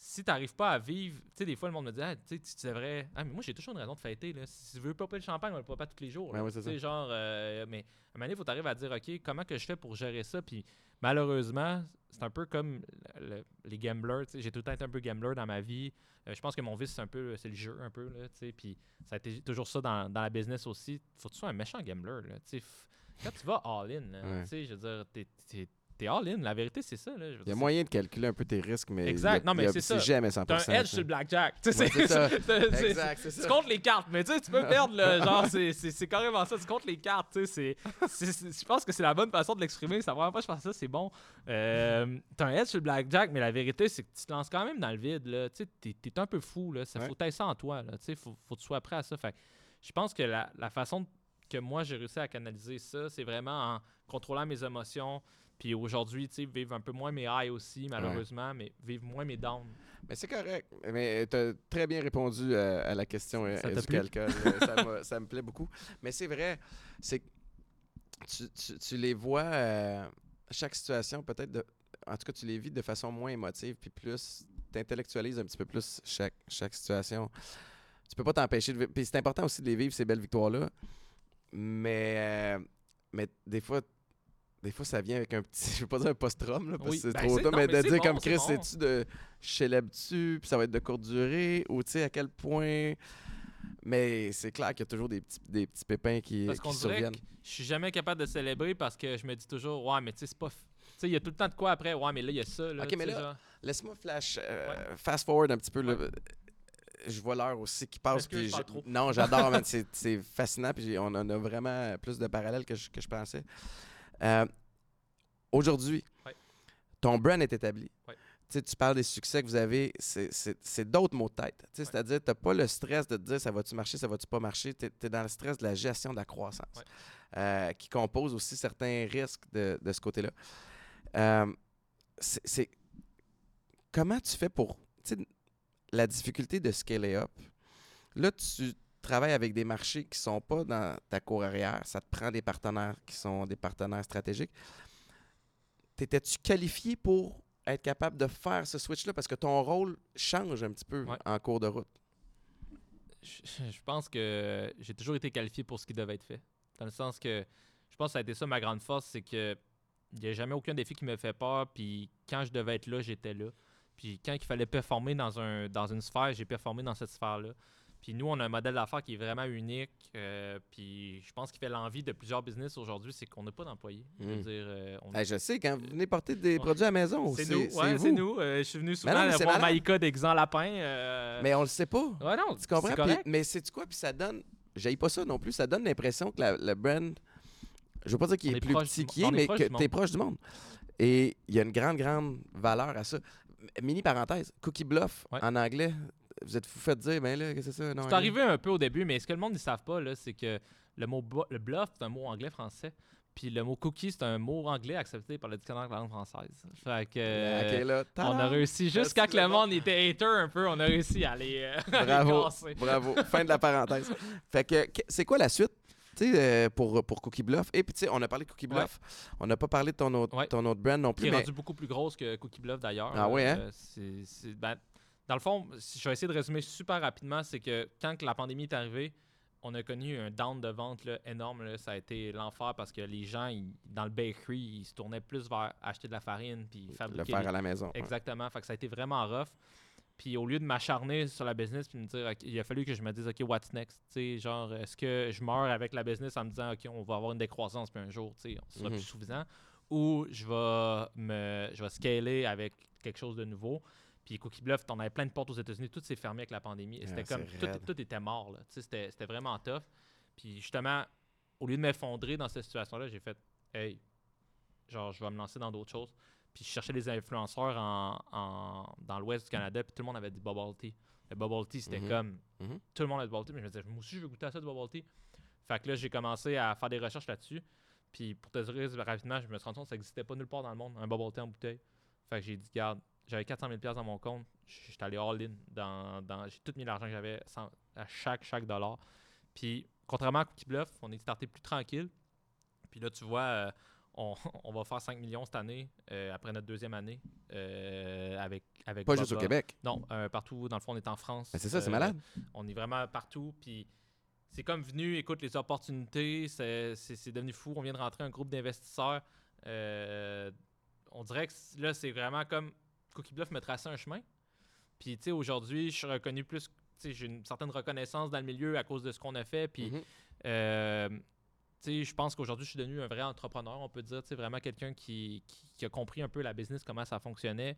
si tu n'arrives pas à vivre, tu sais, des fois, le monde me dit, ah, tu sais, tu devrais. Ah, mais moi, j'ai toujours une raison de fêter, là. Si tu veux popper le champagne, on le poppe pas tous les jours. Ouais, là. ouais, c'est Tu sais, ça. genre, euh, mais à un moment donné, il faut t'arriver à dire, OK, comment que je fais pour gérer ça? Puis malheureusement, c'est un peu comme le- le- les gamblers, tu sais, j'ai tout le temps été un peu gambler dans ma vie. Euh, je pense que mon vice, c'est un peu, c'est le jeu, un peu, là, tu sais. Puis ça a été toujours ça dans, dans la business aussi. Faut que tu sois un méchant gambler, là, tu sais. Quand tu vas all-in, Ouais. tu sais, je veux dire, t'es, t'es- all-in. La vérité, c'est ça, là. Je veux Il y a moyen de calculer un peu tes risques, mais Exact. a- Non, mais c'est ça. jamais 100%. T'as un edge ça. sur le blackjack. Ouais, c'est ça. Tu ça. comptes les cartes, mais tu sais, tu peux perdre, le genre, c'est- carrément ça, tu comptes les cartes, tu sais, je pense que c'est la bonne façon de l'exprimer, première fois que je fais ça, c'est bon. Euh, T'as un edge sur le blackjack, mais la vérité, c'est que tu te lances quand même dans le vide, là, tu sais, t'es t'es un peu fou, là, ça Ouais. faut tailler ça en toi, là, tu sais, faut, faut que tu sois prêt à ça, fait que je pense que la, la façon que moi j'ai réussi à canaliser ça, c'est vraiment en contrôlant mes émotions, puis aujourd'hui, tu sais, vivre un peu moins mes highs aussi, malheureusement, mais vivre moins mes downs. Mais c'est correct. Mais tu as très bien répondu euh, à la question euh, Ça euh, du calcul. Euh, ça, me plaît beaucoup. Mais c'est vrai, c'est que tu, tu- tu les vois, euh, chaque situation, peut-être, de- en tout cas, tu les vis de façon moins émotive, puis plus, tu intellectualises un petit peu plus chaque, chaque situation. Tu peux pas t'empêcher de vivre. Puis c'est important aussi de les vivre, ces belles victoires-là. Mais, euh, mais des fois, des fois, ça vient avec un petit. Je veux pas dire un post-traum, là, parce Oui, que c'est ben trop tôt, non, mais mais de dire bon, comme Chris, bon. c'est-tu de. Je célèbre-tu, puis ça va être de courte durée, ou tu sais, à quel point. Mais c'est clair qu'il y a toujours des petits, des petits pépins qui, Parce qu'on surviennent. que je suis jamais capable de célébrer parce que je me dis toujours, ouais, mais tu sais, c'est pas. Tu sais, il y a tout le temps de quoi après, ouais, mais là, il y a ça. Là, Ok, tu mais là, genre. Laisse-moi flash, euh, fast forward un petit peu. là. Je vois l'heure aussi qui passe. Puis je- trop? Non, j'adore, c'est fascinant. Puis on en a vraiment plus de parallèles que je, que je pensais. Euh, Aujourd'hui, Ouais. ton brand est établi. Ouais. Tu parles des succès que vous avez, c'est- d'autres mots de tête. Ouais. C'est-à-dire, tu n'as pas le stress de te dire ça va-tu marcher, ça va-tu pas marcher. Tu es, dans le stress de la gestion de la croissance, euh, qui compose aussi certains risques de, de ce côté-là. Euh, c'est- comment tu fais pour la difficulté de scaler up? Là, tu travailles avec des marchés qui sont pas dans ta cour arrière. Ça te prend des partenaires qui sont des partenaires stratégiques. T'étais-tu qualifié pour être capable de faire ce switch-là? Parce que ton rôle change un petit peu Ouais. en cours de route. Je, je pense que j'ai toujours été qualifié pour ce qui devait être fait. Dans le sens que je pense que ça a été ça ma grande force, c'est que il n'y a jamais aucun défi qui me fait peur. Puis quand je devais être là, j'étais là. Puis quand il fallait performer dans, un, dans une sphère, j'ai performé dans cette sphère-là. Puis nous, on a un modèle d'affaires qui est vraiment unique. euh, puis je pense qu'il fait l'envie de plusieurs business aujourd'hui, c'est qu'on n'a pas d'employés. Je Mm. dire, euh, on- Hey, je sais, quand vous venez porter des Ouais. produits à la maison, c'est c'est nous, ouais, c'est nous. Euh, je suis venu souvent non, mais c'est voir. Maïka déguisant lapin. euh, Mais on le sait pas. ouais, non, Tu comprends? mais c'est quoi? Puis ça donne. J'aille pas ça non plus. Ça donne l'impression que la- le brand. Je veux pas dire qu'il est, est plus petit qu'il est, mais que tu es proche du monde. Et il y a une grande, grande valeur à ça. Mini parenthèse, Cookie Bluff Ouais. en anglais, vous êtes fou fait dire, ben là, qu'est-ce que c'est ça? Non, C'est arrivé un peu au début, mais ce que le monde ne savent pas, là, c'est que le mot le bluff, c'est un mot anglais-français. Puis le mot cookie, c'est un mot anglais accepté par le dictionnaire de la langue française. Fait que. euh, Ok, là. on a réussi, quand que le monde était hater un peu, on a réussi à les, euh, les Bravo, casser. bravo. fin de la parenthèse. Fait que, c'est quoi la suite? Euh, pour, pour Cookie Bluff? Et puis, tu sais, on a parlé de Cookie Ouais. Bluff. On n'a pas parlé de ton autre, Ouais. ton autre brand non Qui plus. est Mais rendu beaucoup plus grosse que Cookie Bluff d'ailleurs. Ah ouais, hein? Euh, c'est- c'est- ben, dans le fond, si je vais essayer de résumer super rapidement, c'est que quand que la pandémie est arrivée, on a connu un down de vente là, énorme. là. Ça a été l'enfer parce que les gens, ils- dans le bakery, ils se tournaient plus vers acheter de la farine puis Le fabriquer faire des- à la maison. ouais. Exactement. Fait que ça a été vraiment rough. Puis au lieu de m'acharner sur la business puis me dire, OK, il a fallu que je me dise, OK, what's next? Genre, est-ce que je meurs avec la business en me disant, OK, on va avoir une décroissance puis un jour, ce sera Mhm. plus suffisant? Ou je vais me je vais scaler avec quelque chose de nouveau? Puis Cookie Bluff, t'en avais plein de portes aux États-Unis, tout s'est fermé avec la pandémie. Et Ah, c'était comme, tout, tout était mort, là. C'était c'était vraiment tough. Puis justement, au lieu de m'effondrer dans cette situation-là, j'ai fait, hey, genre, je vais me lancer dans d'autres choses. Puis je cherchais des influenceurs en, en- dans l'ouest du Canada, puis tout le monde avait du bubble tea. Le bubble tea, c'était Mhm. comme. Mhm. Tout le monde a du bubble tea, mais je me disais, moi aussi, je veux goûter à ça du bubble tea. Fait que là, j'ai commencé à faire des recherches là-dessus. Puis pour te dire rapidement, je me suis rendu compte que ça n'existait pas nulle part dans le monde, un bubble tea en bouteille. Fait que j'ai dit, garde, j'avais 400 000 dans mon compte. J'étais allé all-in. Dans, dans, j'ai tout mis l'argent que j'avais à chaque, chaque dollar. Puis contrairement à Cookie Bluff, on est starté plus tranquille. Puis là, tu vois, euh, on, on va faire 5 millions cette année, euh, après notre deuxième année, euh, avec, avec Pas juste au. Québec. Non, partout. Dans le fond, on est en France. Ben, c'est ça, c'est malade. On est vraiment partout. Puis c'est comme venu, écoute, les opportunités, c'est c'est- c'est devenu fou. On vient de rentrer un groupe d'investisseurs. On dirait que là, c'est vraiment comme Cookie Bluff me traçait un chemin. Puis, tu sais, aujourd'hui, je suis reconnu plus. Tu sais, j'ai une certaine reconnaissance dans le milieu à cause de ce qu'on a fait. Puis, Mhm. euh, tu sais, je pense qu'aujourd'hui, je suis devenu un vrai entrepreneur, on peut dire. Tu sais, vraiment quelqu'un qui, qui, qui a compris un peu la business, comment ça fonctionnait.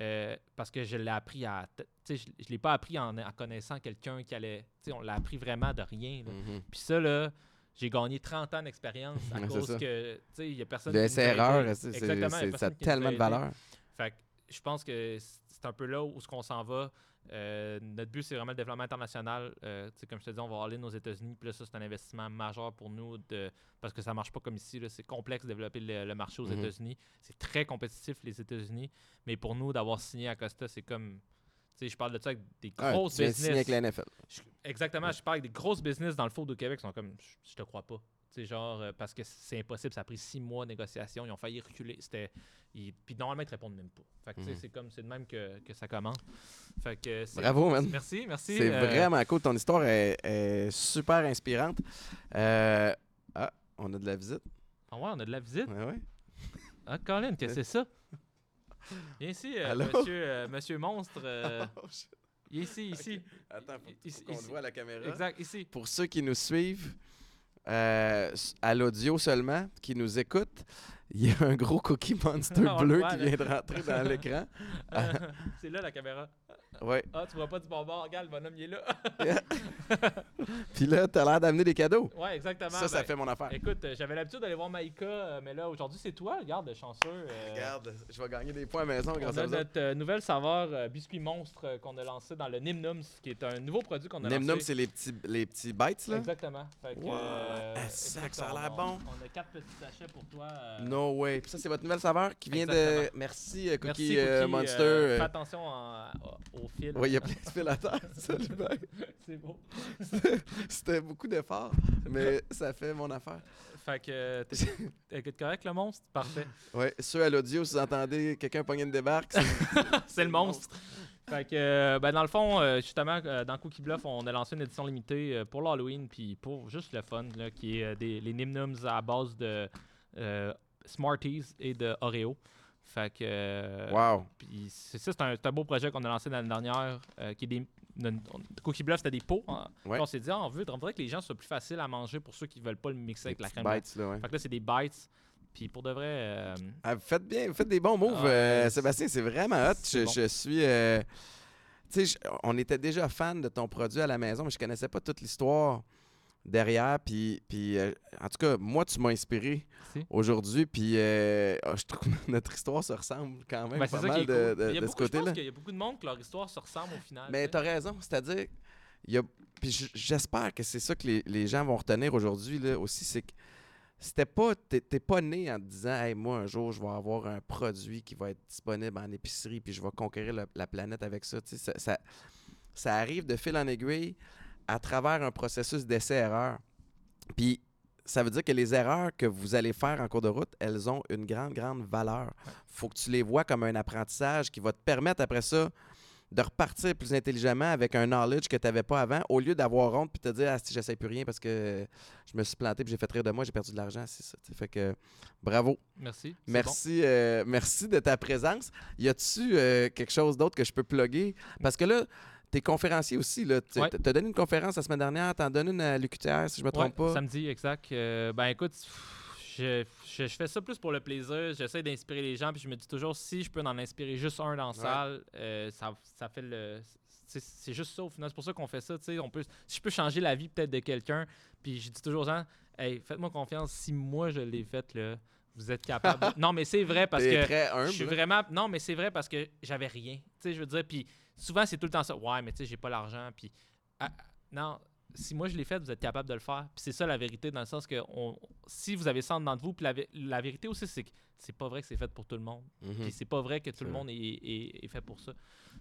euh, parce que je l'ai appris à. Tu sais, je, je l'ai pas appris en, en connaissant quelqu'un qui allait. Tu sais, on l'a appris vraiment de rien. Mhm. Puis ça, là, j'ai gagné 30 ans d'expérience à cause ça. que, tu sais, il y a personne Le qui aidés. c'est- ça a tellement de valeur. Fait que je pense que c'est un peu là où ce qu'on s'en va. Euh, notre but, c'est vraiment le développement international. Euh, comme je te dis, on va aller aux États-Unis. Puis là, ça, c'est un investissement majeur pour nous de, parce que ça marche pas comme ici. C'est complexe de développer le, le marché aux Mhm. États-Unis. C'est très compétitif, les États-Unis. Mais pour nous, d'avoir signé à Costa, c'est comme. Je parle de ça avec des Ah, grosses tu business. avec la NFL. Je- exactement, je parle avec des grosses business dans le foot au Québec qui sont comme je, je te crois pas. Sais, genre, euh, parce que c'est impossible, ça a pris six mois de négociation, ils ont failli reculer. C'était. ils- Puis normalement, ils te répondent même pas. Fait que tu sais, Mhm. c'est comme c'est de même que, que ça commence. Fait que c'est- Bravo, man. Merci, merci. C'est euh, vraiment cool. Ton histoire est, est super inspirante. Euh, Ah, on a de la visite. Ah ouais, on a de la visite. Ouais, ouais. Ah, Colin, qu'est-ce que c'est ça? Viens ici, euh, monsieur, monsieur Monstre. viens ici, ici. Attends, faut qu'on te voit à la caméra. Exact, ici. Pour ceux qui nous suivent euh, à l'audio seulement, qui nous écoutent, il y a un gros Cookie Monster On le bleu voit, qui là. vient de rentrer dans l'écran. c'est là la caméra. Ouais. Ah, tu vois pas du bon bord. Regarde, le bonhomme, il est là. Puis là, t'as l'air d'amener des cadeaux. ouais, exactement. Ça, ça Ben, fait mon affaire. Écoute, euh, j'avais l'habitude d'aller voir Maïka, euh, mais là, aujourd'hui, c'est toi. Regarde, chanceux. euh, Regarde, je vais gagner des points à la maison On grâce à autres. notre nouvelle saveur biscuit monstre qu'on a lancé dans le Nimnums, qui est un nouveau produit qu'on a lancé. c'est les petits, les petits bites, là? Exactement. Fait que, Wow. Ah, ça a l'air on- bon. On a quatre petits sachets pour toi. No way. Puis ça, c'est votre nouvelle saveur qui vient de... Merci, Cookie, Merci, Cookie, Monster. fais attention en- au Oui, il y a plein de fils à terre. C'est beau. C'était beaucoup d'efforts, mais ça fait mon affaire. Fait que t'es- correct, le monstre? Parfait. Ouais, ceux à l'audio, si vous entendez quelqu'un pogner une débarque, c'est le monstre. Fait que, euh, ben, dans le fond, euh, justement, euh, dans Cookie Bluff, on a lancé une édition limitée pour l'Halloween, puis pour juste le fun, là, qui est des, les Nimnums à base de Smarties et de Oreo. Fait que. euh, wow. Puis c'est ça, c'est un, beau projet qu'on a lancé l'année dernière, euh, qui est des. Cookie Bluff, c'était des pots. hein. Ouais. On s'est dit, ah, on veut on que les gens soient plus faciles à manger pour ceux qui veulent pas le mixer avec la crème. bites, là, ouais. Fait que là, c'est des bites. Puis pour de vrai, euh, Ah, faites bien, vous faites des bons moves, Ah, Sébastien, c'est vraiment hot. Je, bon. je suis... tu sais, on était déjà fan de ton produit à la maison, mais je connaissais pas toute l'histoire derrière. Puis, puis euh, en tout cas, moi, tu m'as inspiré aujourd'hui. Puis euh, ah, je trouve que notre histoire se ressemble quand même ben, pas mal de, cool. de- ce beaucoup- je pense côté-là. qu'il y a beaucoup de monde que leur histoire se ressemble au final. Mais tu as raison, c'est-à-dire, il y a, puis j'espère que c'est ça que les, les gens vont retenir aujourd'hui là, aussi, c'est que c'était pas, t'es pas né en te disant, hey, moi un jour je vais avoir un produit qui va être disponible en épicerie puis je vais conquérir la planète avec ça. Tu sais, Ça, ça, ça arrive de fil en aiguille à travers un processus d'essai-erreur. Puis ça veut dire que les erreurs que vous allez faire en cours de route, elles ont une grande, grande valeur. faut que tu les vois comme un apprentissage qui va te permettre après ça de repartir plus intelligemment avec un knowledge que tu n'avais pas avant, au lieu d'avoir honte puis te dire, ah, si j'essaie plus rien parce que je me suis planté puis j'ai fait rire de moi, j'ai perdu de l'argent. C'est ça. Fait que bravo. Merci. Merci, euh, merci de ta présence. Y a-tu euh, quelque chose d'autre que je peux plugger? Parce que là, tu es conférencier aussi. Tu as donné une conférence la semaine dernière, tu en donnes une à l'UQTR, si je me trompe pas. Samedi, exact. ben écoute, je, fais ça plus pour le plaisir. J'essaie d'inspirer les gens, puis je me dis toujours, si je peux en inspirer juste un dans la salle, euh, ça, fait le. C'est juste ça au final. C'est pour ça qu'on fait ça. On peut, si je peux changer la vie peut-être de quelqu'un, puis je dis toujours aux gens, hey, faites-moi confiance. Si moi je l'ai fait, là, vous êtes capable. non, mais c'est vrai parce que. je suis vraiment. Non, mais c'est vrai parce que j'avais rien. je veux dire, puis souvent c'est tout le temps ça. Ouais, mais tu sais, j'ai pas l'argent, puis. Ah, non, si moi je l'ai fait, vous êtes capable de le faire. Puis c'est ça la vérité, dans le sens que si vous avez ça en vous, puis la, vérité aussi, c'est que c'est pas vrai que c'est fait pour tout le monde. Mhm. Puis c'est pas vrai que tout le monde est, fait pour ça.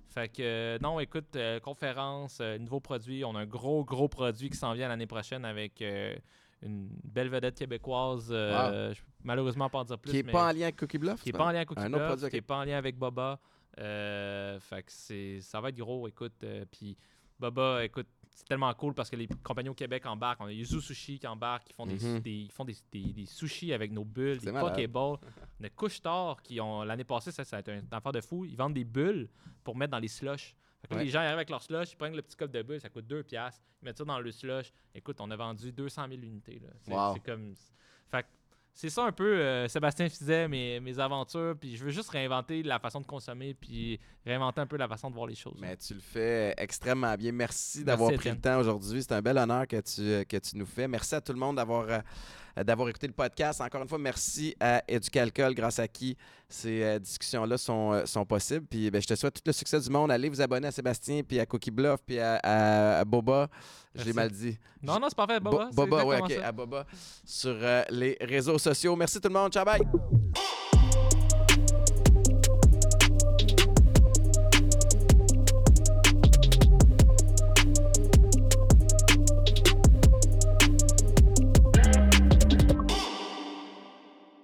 Fait que non, écoute, euh, conférence, euh, nouveau produit. On a un gros, gros produit qui s'en vient l'année prochaine avec euh, une belle vedette québécoise. je peux malheureusement pas en dire plus. Qui n'est pas en lien avec Cookie Bluff Qui n'est pas en lien avec Cookie Bluff, qui n'est pas en lien avec Boba. Fait que ça va être gros, écoute. Puis Boba, écoute, c'est tellement cool parce que les compagnies au Québec embarquent. On a Yuzu Sushi qui embarque, qui font, des, mhm. ils font des, des, sushis avec nos bulles, des Pokéballs. On a qui ont l'année passée, ça, ça a été un affaire de fou. Ils vendent des bulles pour mettre dans les slushs. Les gens arrivent avec leur slush, ils prennent le petit cop de bulles, ça coûte 2$. Ils mettent ça dans le slush. Écoute, on a vendu 200 000 unités. C'est comme. Fait c'est ça un peu, euh, Sébastien faisait mes, mes aventures, puis je veux juste réinventer la façon de consommer, puis réinventer un peu la façon de voir les choses. Mais tu le fais extrêmement bien. Merci d'avoir pris le temps aujourd'hui. C'est un bel honneur que tu, que tu nous fais. Merci à tout le monde d'avoir euh, d'avoir écouté le podcast. Encore une fois, merci à Éducalcool, grâce à qui ces euh, discussions-là sont, euh, sont possibles. Puis ben, je te souhaite tout le succès du monde. Allez vous abonner à Sébastien, puis à Cookie Bluff, puis à, Boba. J'ai mal dit. Non, non, c'est parfait, Boba. Boba, oui, OK, à Boba sur les réseaux sociaux. Merci tout le monde. Ciao, bye!